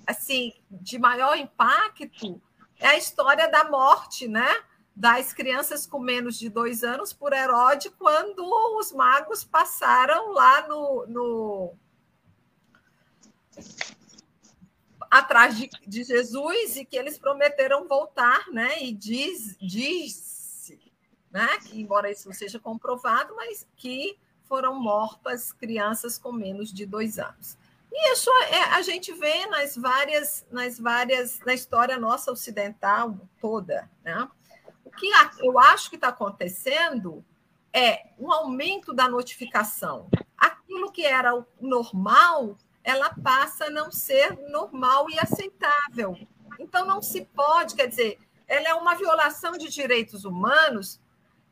assim, de maior impacto é a história da morte, né? Das crianças com menos de dois anos por Herodes, quando os magos passaram lá no, no atrás de, de, Jesus e que eles prometeram voltar, né? E diz, disse, né? Que embora isso não seja comprovado, mas que foram mortas crianças com menos de dois anos. E isso é, a gente vê nas várias, nas várias, na história nossa ocidental toda, né? O que eu acho que está acontecendo é um aumento da notificação. Aquilo que era o normal, ela passa a não ser normal e aceitável. Então, não se pode, quer dizer, ela é uma violação de direitos humanos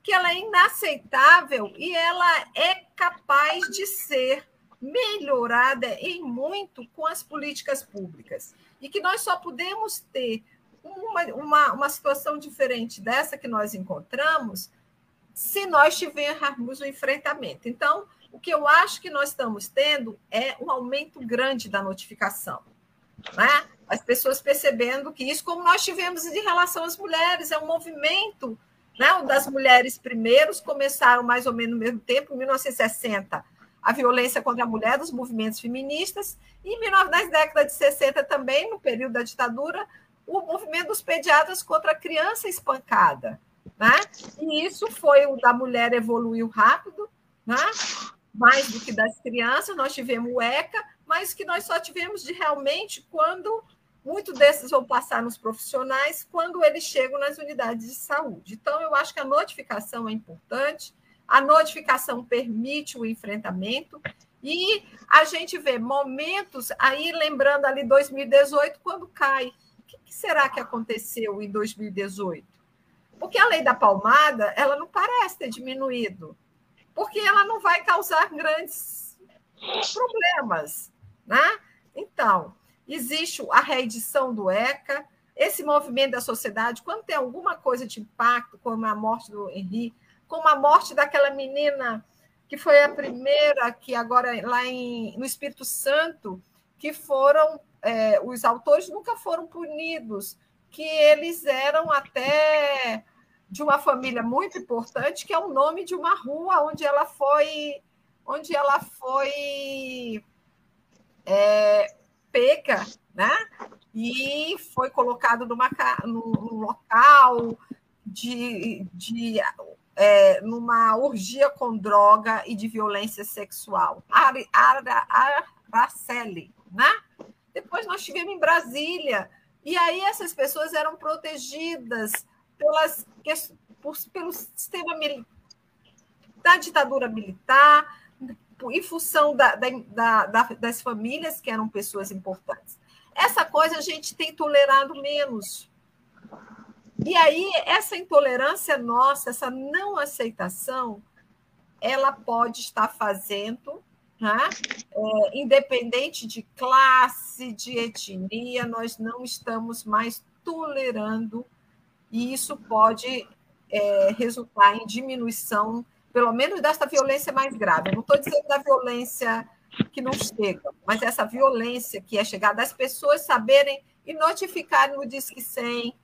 que ela é inaceitável e ela é capaz de ser melhorada em muito com as políticas públicas. E que nós só podemos ter uma, uma, uma situação diferente dessa que nós encontramos se nós tivermos o um enfrentamento. Então, o que eu acho que nós estamos tendo é um aumento grande da notificação. Né? As pessoas percebendo que isso, como nós tivemos em relação às mulheres, é um movimento né? O das mulheres primeiros começaram mais ou menos no mesmo tempo, em 1960, a violência contra a mulher dos movimentos feministas, e nas décadas de 60 também, no período da ditadura, o movimento dos pediatras contra a criança espancada. Né? E isso foi o da mulher evoluiu rápido, né? Mais do que das crianças, nós tivemos o ECA, mas que nós só tivemos de realmente quando Muitos desses vão passar nos profissionais quando eles chegam nas unidades de saúde. Então, eu acho que a notificação é importante, a notificação permite o enfrentamento, e a gente vê momentos, aí lembrando ali 2018, quando cai. O que será que aconteceu em 2018? Porque a lei da palmada, ela não parece ter diminuído, porque ela não vai causar grandes problemas, né? Então, existe a reedição do ECA, esse movimento da sociedade, quando tem alguma coisa de impacto, como a morte do Henri, como a morte daquela menina que foi a primeira que agora lá em, no Espírito Santo, que foram é, os autores nunca foram punidos, que eles eram até de uma família muito importante, que é o nome de uma rua onde ela foi onde ela foi é, peca, né? E foi colocado numa, num local de, de é, numa orgia com droga e de violência sexual. Araceli, né? Depois nós tivemos em Brasília, e aí essas pessoas eram protegidas pelas, por, pelo sistema da ditadura militar, em função da, da, da, das famílias que eram pessoas importantes. Essa coisa a gente tem tolerado menos. E aí, essa intolerância nossa, essa não aceitação, ela pode estar fazendo, né? é, independente de classe, de etnia, nós não estamos mais tolerando, e isso pode é, resultar em diminuição pelo menos desta violência mais grave. Não estou dizendo da violência que não chega, mas essa violência que é chegar das pessoas saberem e notificarem no Disque 100.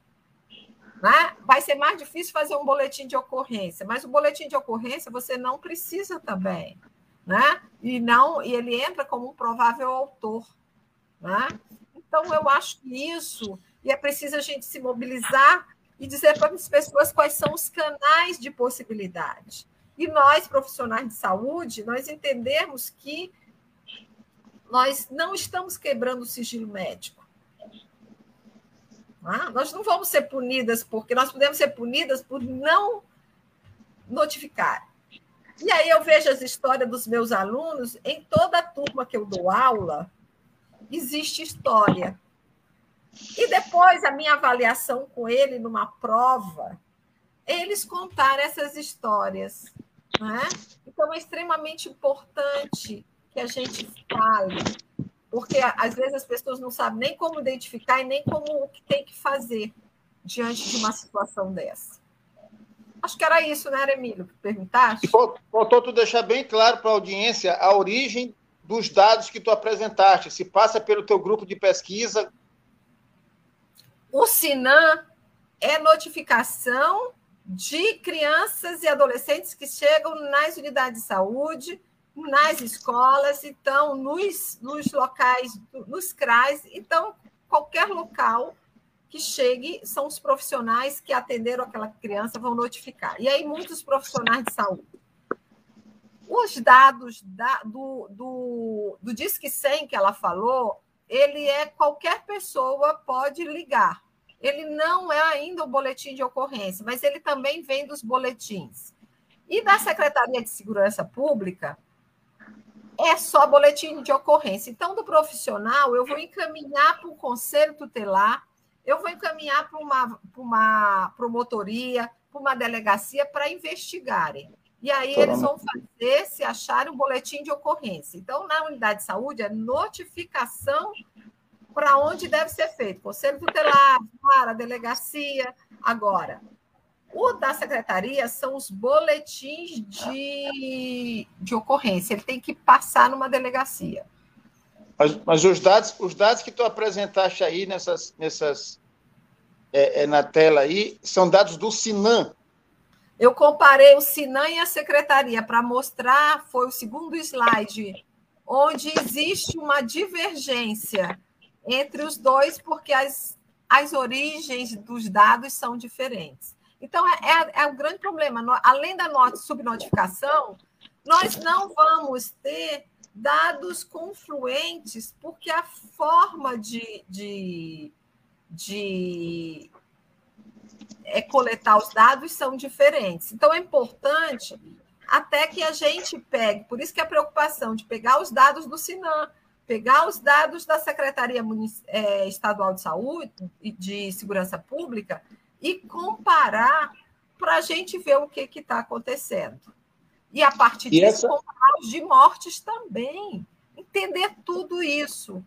Né? Vai ser mais difícil fazer um boletim de ocorrência, mas o boletim de ocorrência você não precisa também. Né? E não e ele entra como um provável autor. Né? Então, eu acho que isso, e é preciso a gente se mobilizar e dizer para as pessoas quais são os canais de possibilidade. E nós, profissionais de saúde, nós entendemos que nós não estamos quebrando o sigilo médico. Ah, nós não vamos ser punidas porque nós podemos ser punidas por não notificar. E aí eu vejo as histórias dos meus alunos, em toda turma que eu dou aula, existe história. E depois a minha avaliação com ele numa prova, eles contaram essas histórias. Né? Então, é extremamente importante que a gente fale, porque às vezes as pessoas não sabem nem como identificar e nem como o que tem que fazer diante de uma situação dessa. Acho que era isso, né, Emílio, que perguntaste? Faltou tu deixar bem claro para a audiência a origem dos dados que tu apresentaste. Se passa pelo teu grupo de pesquisa. O SINAM é notificação de crianças e adolescentes que chegam nas unidades de saúde, nas escolas, então, nos, nos locais, nos CRAs, então, qualquer local que chegue, são os profissionais que atenderam aquela criança, vão notificar. E aí, muitos profissionais de saúde. Os dados da, do, do, do Disque 100 que ela falou, ele é qualquer pessoa pode ligar. Ele não é ainda o boletim de ocorrência, mas ele também vem dos boletins. E da Secretaria de Segurança Pública, é só boletim de ocorrência. Então, do profissional, eu vou encaminhar para o conselho tutelar, eu vou encaminhar para uma, uma promotoria, para uma delegacia para investigarem. E aí eles vão fazer se acharem um boletim de ocorrência. Então, na unidade de saúde, é notificação para onde deve ser feito. Conselho tutelar, para a delegacia. Agora, o da secretaria são os boletins de, de ocorrência. Ele tem que passar numa delegacia. Mas, mas os, dados, os dados que tu apresentaste aí nessas, nessas é, é, na tela aí são dados do Sinan. Eu comparei o Sinan e a secretaria para mostrar, foi o segundo slide, onde existe uma divergência entre os dois, porque as, as origens dos dados são diferentes. Então, é, é, é o grande problema. Além da not subnotificação, nós não vamos ter dados confluentes, porque a forma de, de, de é, coletar os dados são diferentes. Então, é importante até que a gente pegue, por isso que a preocupação de pegar os dados do Sinan, pegar os dados da Secretaria é, Estadual de Saúde e de Segurança Pública e comparar para a gente ver o que está acontecendo. E a partir disso, essa... comparar os de mortes também. Entender tudo isso,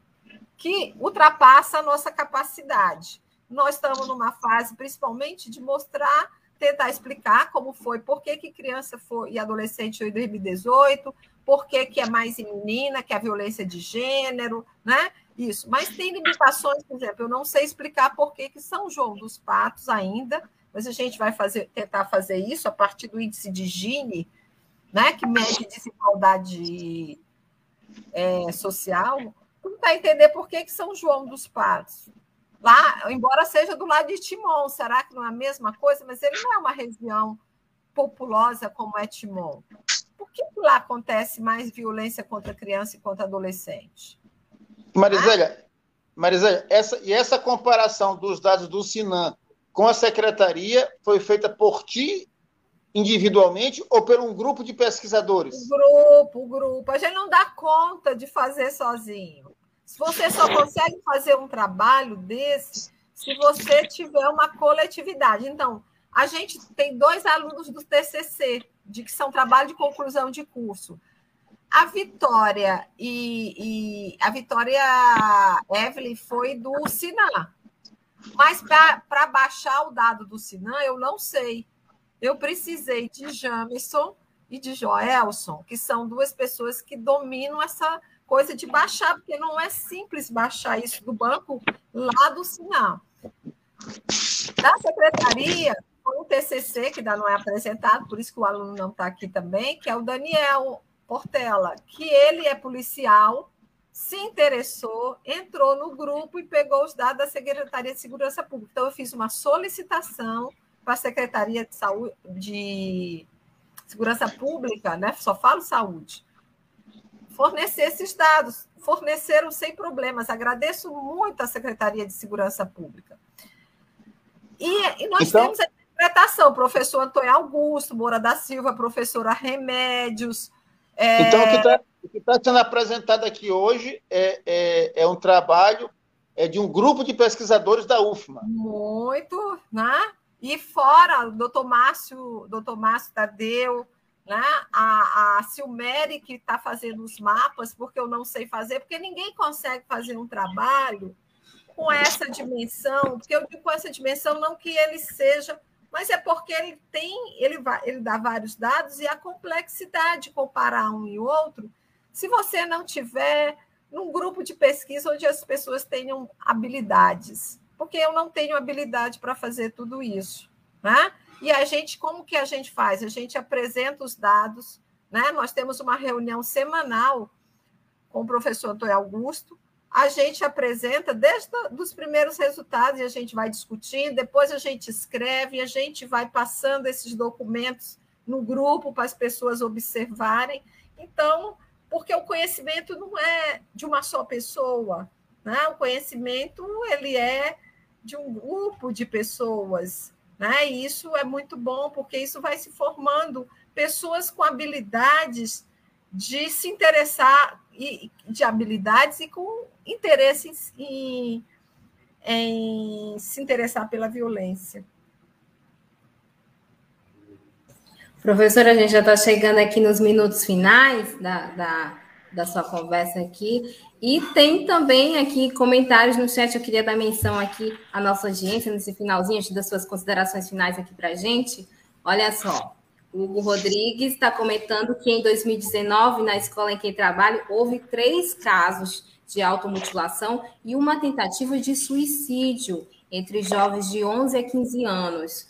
que ultrapassa a nossa capacidade. Nós estamos numa fase, principalmente, de mostrar, tentar explicar como foi, por que, que criança foi, e adolescente foi em 2018, por que, que é mais em menina, que é a violência de gênero, né? Isso. Mas tem limitações, por exemplo, eu não sei explicar por que, que São João dos Patos ainda, mas a gente vai fazer, tentar fazer isso a partir do índice de Gini, né, que mede desigualdade é, social, tentar entender por que, que São João dos Patos. Lá, embora seja do lado de Timon, será que não é a mesma coisa? Mas ele não é uma região populosa como é Timon que lá acontece mais violência contra criança e contra adolescente? Marisélia, Marisélia essa, e essa comparação dos dados do Sinan com a secretaria foi feita por ti individualmente ou por um grupo de pesquisadores? Grupo, grupo. A gente não dá conta de fazer sozinho. Se você só consegue fazer um trabalho desse se você tiver uma coletividade. Então, a gente tem dois alunos do TCC de que são trabalho de conclusão de curso. A Vitória e, e a Vitória Evelyn foi do Sinan. Mas para baixar o dado do Sinan, eu não sei. Eu precisei de Jameson e de Joelson, que são duas pessoas que dominam essa coisa de baixar, porque não é simples baixar isso do banco lá do Sinan. Da secretaria, foi um TCC que ainda não é apresentado, por isso que o aluno não está aqui também, que é o Daniel Portela, que ele é policial, se interessou, entrou no grupo e pegou os dados da Secretaria de Segurança Pública. Então, eu fiz uma solicitação para a Secretaria de Saúde, de Segurança Pública, né? só falo saúde, fornecer esses dados. Forneceram sem problemas. Agradeço muito à Secretaria de Segurança Pública. E, e nós então... temos interpretação, professor Antônio Augusto, Moura da Silva, professora Remédios. É... Então, o que está tá sendo apresentado aqui hoje é, é, é, um trabalho é de um grupo de pesquisadores da UFMA. Muito, né? E fora o doutor Márcio, doutor Márcio Tadeu, né? a, a Silmeri, que está fazendo os mapas, porque eu não sei fazer, porque ninguém consegue fazer um trabalho com essa dimensão, porque eu digo com essa dimensão não que ele seja mas é porque ele tem, ele, vai, ele dá vários dados e a complexidade de comparar um e outro, se você não tiver num grupo de pesquisa onde as pessoas tenham habilidades, porque eu não tenho habilidade para fazer tudo isso, né? E a gente, como que a gente faz? A gente apresenta os dados, né? Nós temos uma reunião semanal com o professor Antônio Augusto, a gente apresenta desde os primeiros resultados e a gente vai discutindo, depois a gente escreve, a gente vai passando esses documentos no grupo para as pessoas observarem. Então, porque o conhecimento não é de uma só pessoa, né? O conhecimento ele é de um grupo de pessoas, né? E isso é muito bom, porque isso vai se formando pessoas com habilidades de se interessar, e, de habilidades e com interesse em, em se interessar pela violência. Professora, a gente já está chegando aqui nos minutos finais da, da, da sua conversa aqui. E tem também aqui comentários no chat. Eu queria dar menção aqui à nossa audiência nesse finalzinho, das suas considerações finais aqui para a gente. Olha só, Hugo Rodrigues está comentando que em 2019, na escola em que trabalho, houve três casos de automutilação e uma tentativa de suicídio entre jovens de 11 a 15 anos.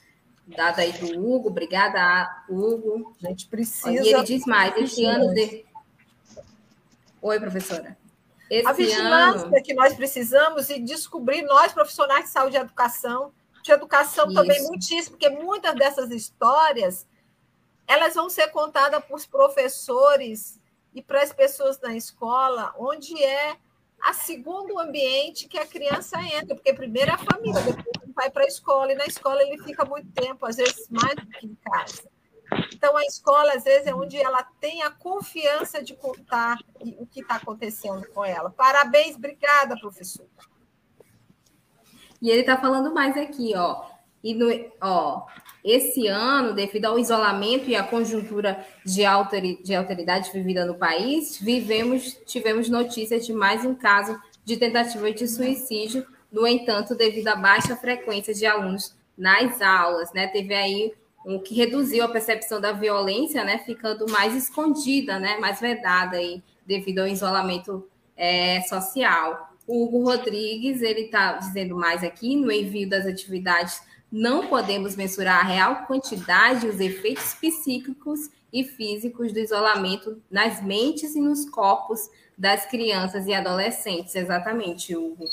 Dada aí do Hugo, obrigada, Hugo. A gente precisa. E ele diz mais: esse ano. De... Oi, professora. Esse a vigilância ano... que nós precisamos e descobrir, nós, profissionais de saúde e educação, de educação Isso. também muitíssimo, porque muitas dessas histórias elas vão ser contadas para os professores e para as pessoas na escola, onde é a segundo ambiente que a criança entra, porque primeiro é a família, depois ele vai para a escola, e na escola ele fica muito tempo, às vezes mais do que em casa. Então, a escola, às vezes, é onde ela tem a confiança de contar o que está acontecendo com ela. Parabéns, obrigada, professor. E ele está falando mais aqui, ó. E no, ó, esse ano, devido ao isolamento e à conjuntura de, alteri, de alteridade vivida no país, vivemos, tivemos notícias de mais um caso de tentativa de suicídio. No entanto, devido à baixa frequência de alunos nas aulas, né, teve aí o que reduziu a percepção da violência, né, ficando mais escondida, né, mais vedada aí, devido ao isolamento é, social. O Hugo Rodrigues, ele está dizendo mais aqui, no envio das atividades, não podemos mensurar a real quantidade e os efeitos psíquicos e físicos do isolamento nas mentes e nos corpos das crianças e adolescentes, exatamente, Hugo.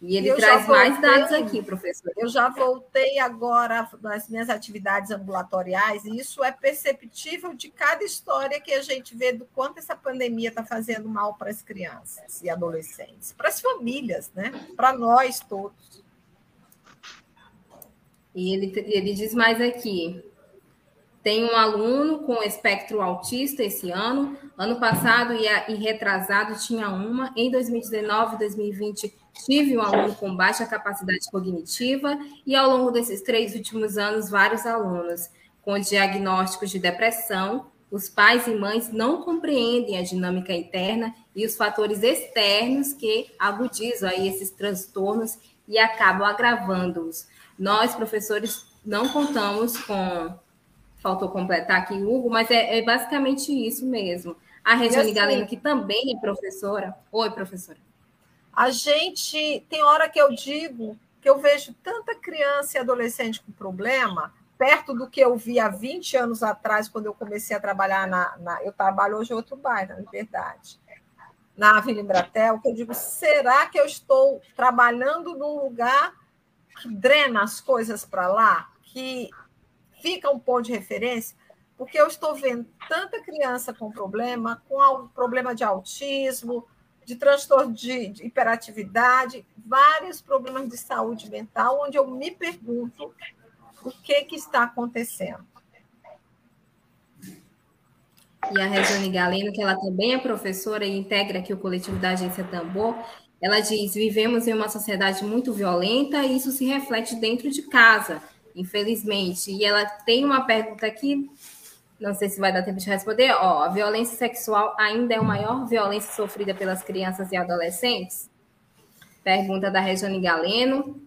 E ele eu traz voltei, mais dados aqui, professor. Eu já voltei agora nas minhas atividades ambulatoriais, e isso é perceptível de cada história que a gente vê do quanto essa pandemia está fazendo mal para as crianças e adolescentes, para as famílias, né? para nós todos. E ele, ele diz mais aqui: tem um aluno com espectro autista esse ano. Ano passado e, e retrasado tinha uma. Em 2019 e 2020 tive um aluno com baixa capacidade cognitiva. E ao longo desses três últimos anos, vários alunos com diagnósticos de depressão. Os pais e mães não compreendem a dinâmica interna e os fatores externos que agudizam aí esses transtornos e acabam agravando-os. Nós, professores, não contamos com faltou completar aqui, Hugo, mas é, é basicamente isso mesmo. A Regiane Galeno, que também é professora. Oi, professora. A gente tem hora que eu digo que eu vejo tanta criança e adolescente com problema, perto do que eu vi há 20 anos atrás, quando eu comecei a trabalhar na. na eu trabalho hoje em outro bairro, na Liberdade, na Vila Embratel, que eu digo: será que eu estou trabalhando num lugar que drena as coisas para lá, que fica um ponto de referência, porque eu estou vendo tanta criança com problema, com problema de autismo, de transtorno de, de hiperatividade, vários problemas de saúde mental, onde eu me pergunto o que, que está acontecendo. E a Regiane Galeno, que ela também é professora e integra aqui o coletivo da Agência Tambor, ela diz: vivemos em uma sociedade muito violenta e isso se reflete dentro de casa infelizmente. E ela tem uma pergunta aqui, não sei se vai dar tempo de responder. Ó, a violência sexual ainda é a maior violência sofrida pelas crianças e adolescentes? Pergunta da Regiane Galeno.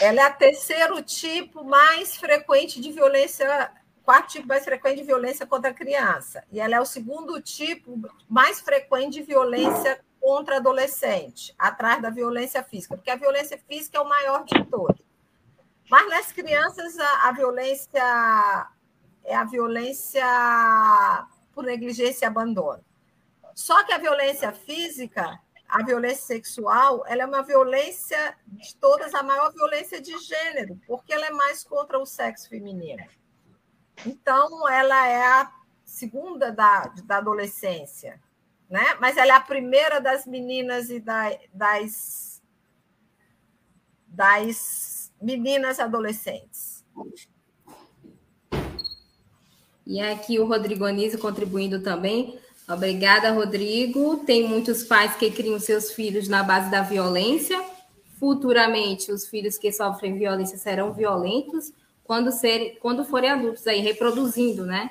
Ela é o terceiro tipo mais frequente de violência, quarto tipo mais frequente de violência contra a criança. E ela é o segundo tipo mais frequente de violência contra adolescente, atrás da violência física, porque a violência física é o maior de todos. Mas nas crianças, a, a violência é a violência por negligência e abandono. Só que a violência física, a violência sexual, ela é uma violência de todas, a maior violência de gênero, porque ela é mais contra o sexo feminino. Então, ela é a segunda da, da adolescência, né? mas ela é a primeira das meninas e da, das das meninas adolescentes. E aqui o Rodrigo Anísio contribuindo também. Obrigada, Rodrigo. Tem muitos pais que criam seus filhos na base da violência. Futuramente, os filhos que sofrem violência serão violentos quando, quando forem adultos, aí reproduzindo, né?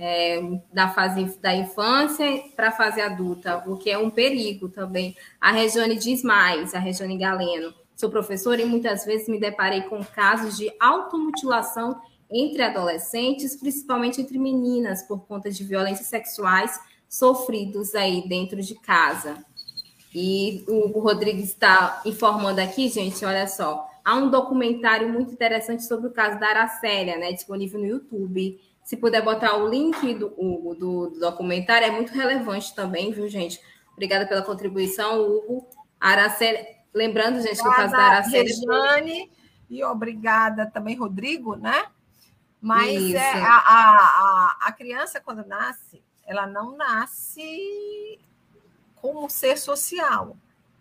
É, da fase da infância para a fase adulta, o que é um perigo também. A Regiane diz mais, a Regiane Galeno. Sou professora e muitas vezes me deparei com casos de automutilação entre adolescentes, principalmente entre meninas, por conta de violências sexuais sofridos aí dentro de casa. E o Rodrigues está informando aqui, gente, olha só. Há um documentário muito interessante sobre o caso da Aracélia, né? Disponível no YouTube. Se puder botar o link do, Hugo do, do documentário, é muito relevante também, viu, gente? Obrigada pela contribuição, Hugo. Aracélia, lembrando, gente, que o caso da Aracélia. Regiane, e obrigada também, Rodrigo, né? Mas é, a, a, a criança, quando nasce, ela não nasce como ser social.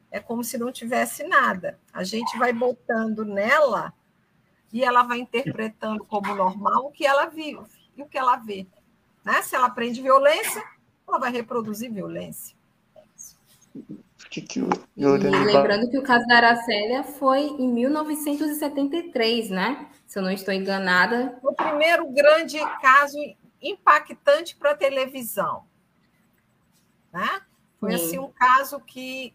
É como se não tivesse nada. A gente vai botando nela e ela vai interpretando como normal o que ela vive e o que ela vê. Né? Se ela aprende violência, ela vai reproduzir violência. E lembrando que o caso da Aracélia foi em 1973, né? Se eu não estou enganada. O primeiro grande caso impactante para a televisão. Né? Foi assim um caso que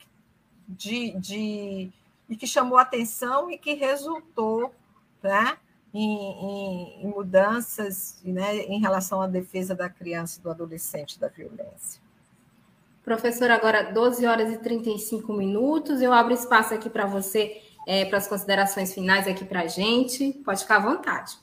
de, de e que chamou atenção e que resultou né, em, em, em mudanças né, em relação à defesa da criança e do adolescente da violência. Professor, agora 12 horas e 35 minutos. Eu abro espaço aqui para você, é, para as considerações finais aqui para a gente. Pode ficar à vontade.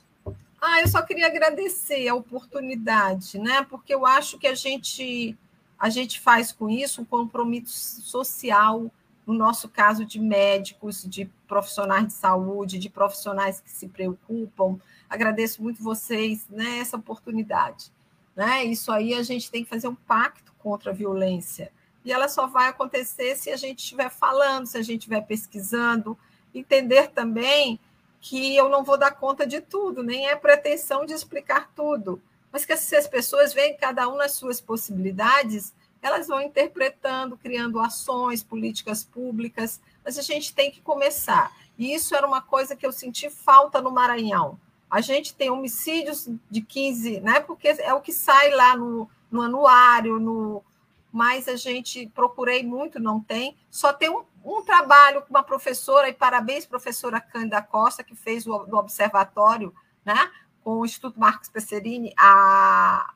Ah, eu só queria agradecer a oportunidade, né? Porque eu acho que a gente a gente faz com isso um compromisso social, no nosso caso de médicos, de profissionais de saúde, de profissionais que se preocupam. Agradeço muito vocês né, oportunidade. Né? Isso aí a gente tem que fazer um pacto contra a violência. E ela só vai acontecer se a gente estiver falando, se a gente estiver pesquisando, entender também que eu não vou dar conta de tudo, nem é pretensão de explicar tudo, mas que se as pessoas veem cada um nas suas possibilidades, elas vão interpretando, criando ações, políticas públicas, mas a gente tem que começar. E isso era uma coisa que eu senti falta no Maranhão. A gente tem homicídios de 15, né? Porque é o que sai lá no, no anuário, no, mas a gente procurei muito, não tem. Só tem um, um trabalho com uma professora, e parabéns, professora Cândida Costa, que fez o, do observatório, né? com o Instituto Marcos Pesserini, a,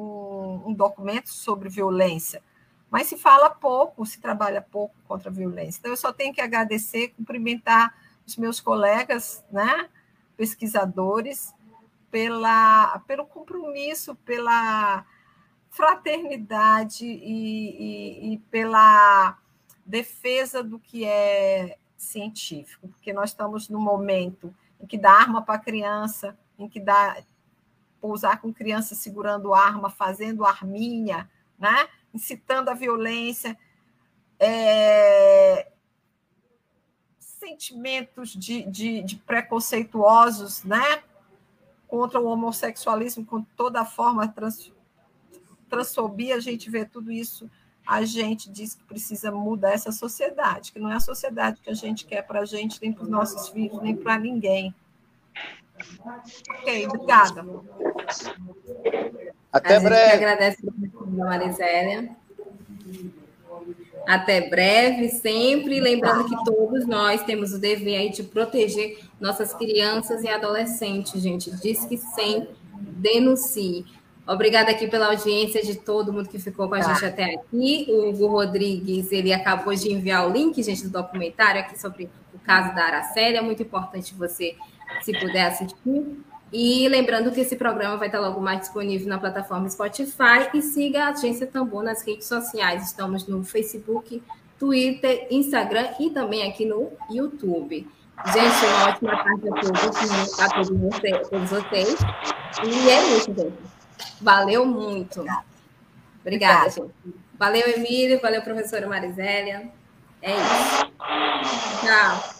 um, um documento sobre violência. Mas se fala pouco, se trabalha pouco contra a violência. Então, eu só tenho que agradecer, cumprimentar os meus colegas, né? pesquisadores, pela, pelo compromisso, pela fraternidade e, e, e pela defesa do que é científico, porque nós estamos no momento em que dá arma para a criança, em que dá pousar com criança segurando arma, fazendo arminha, né? incitando a violência, é... sentimentos de, de, de, preconceituosos né? contra o homossexualismo, com toda a forma trans, transfobia, a gente vê tudo isso, a gente diz que precisa mudar essa sociedade, que não é a sociedade que a gente quer para a gente, nem para os nossos filhos, nem para ninguém. Ok, obrigada. Até a breve. Gente agradece a Marisélia. Até breve, sempre lembrando que todos nós temos o dever aí de proteger nossas crianças e adolescentes, gente. Diz que sem denuncie. Obrigada aqui pela audiência de todo mundo que ficou com a tá. gente até aqui. O Hugo Rodrigues, ele acabou de enviar o link, gente, do documentário aqui sobre o caso da Aracélia. É muito importante você, se puder assistir. E lembrando que esse programa vai estar logo mais disponível na plataforma Spotify e siga a Agência Tambor nas redes sociais. Estamos no Facebook, Twitter, Instagram e também aqui no YouTube. Gente, uma ótima tarde a todos, a todos vocês. Todos vocês. E é isso, gente. Valeu muito. Obrigada, Obrigada, gente. Valeu, Emílio. Valeu, professora Marisélia. É isso. Tchau.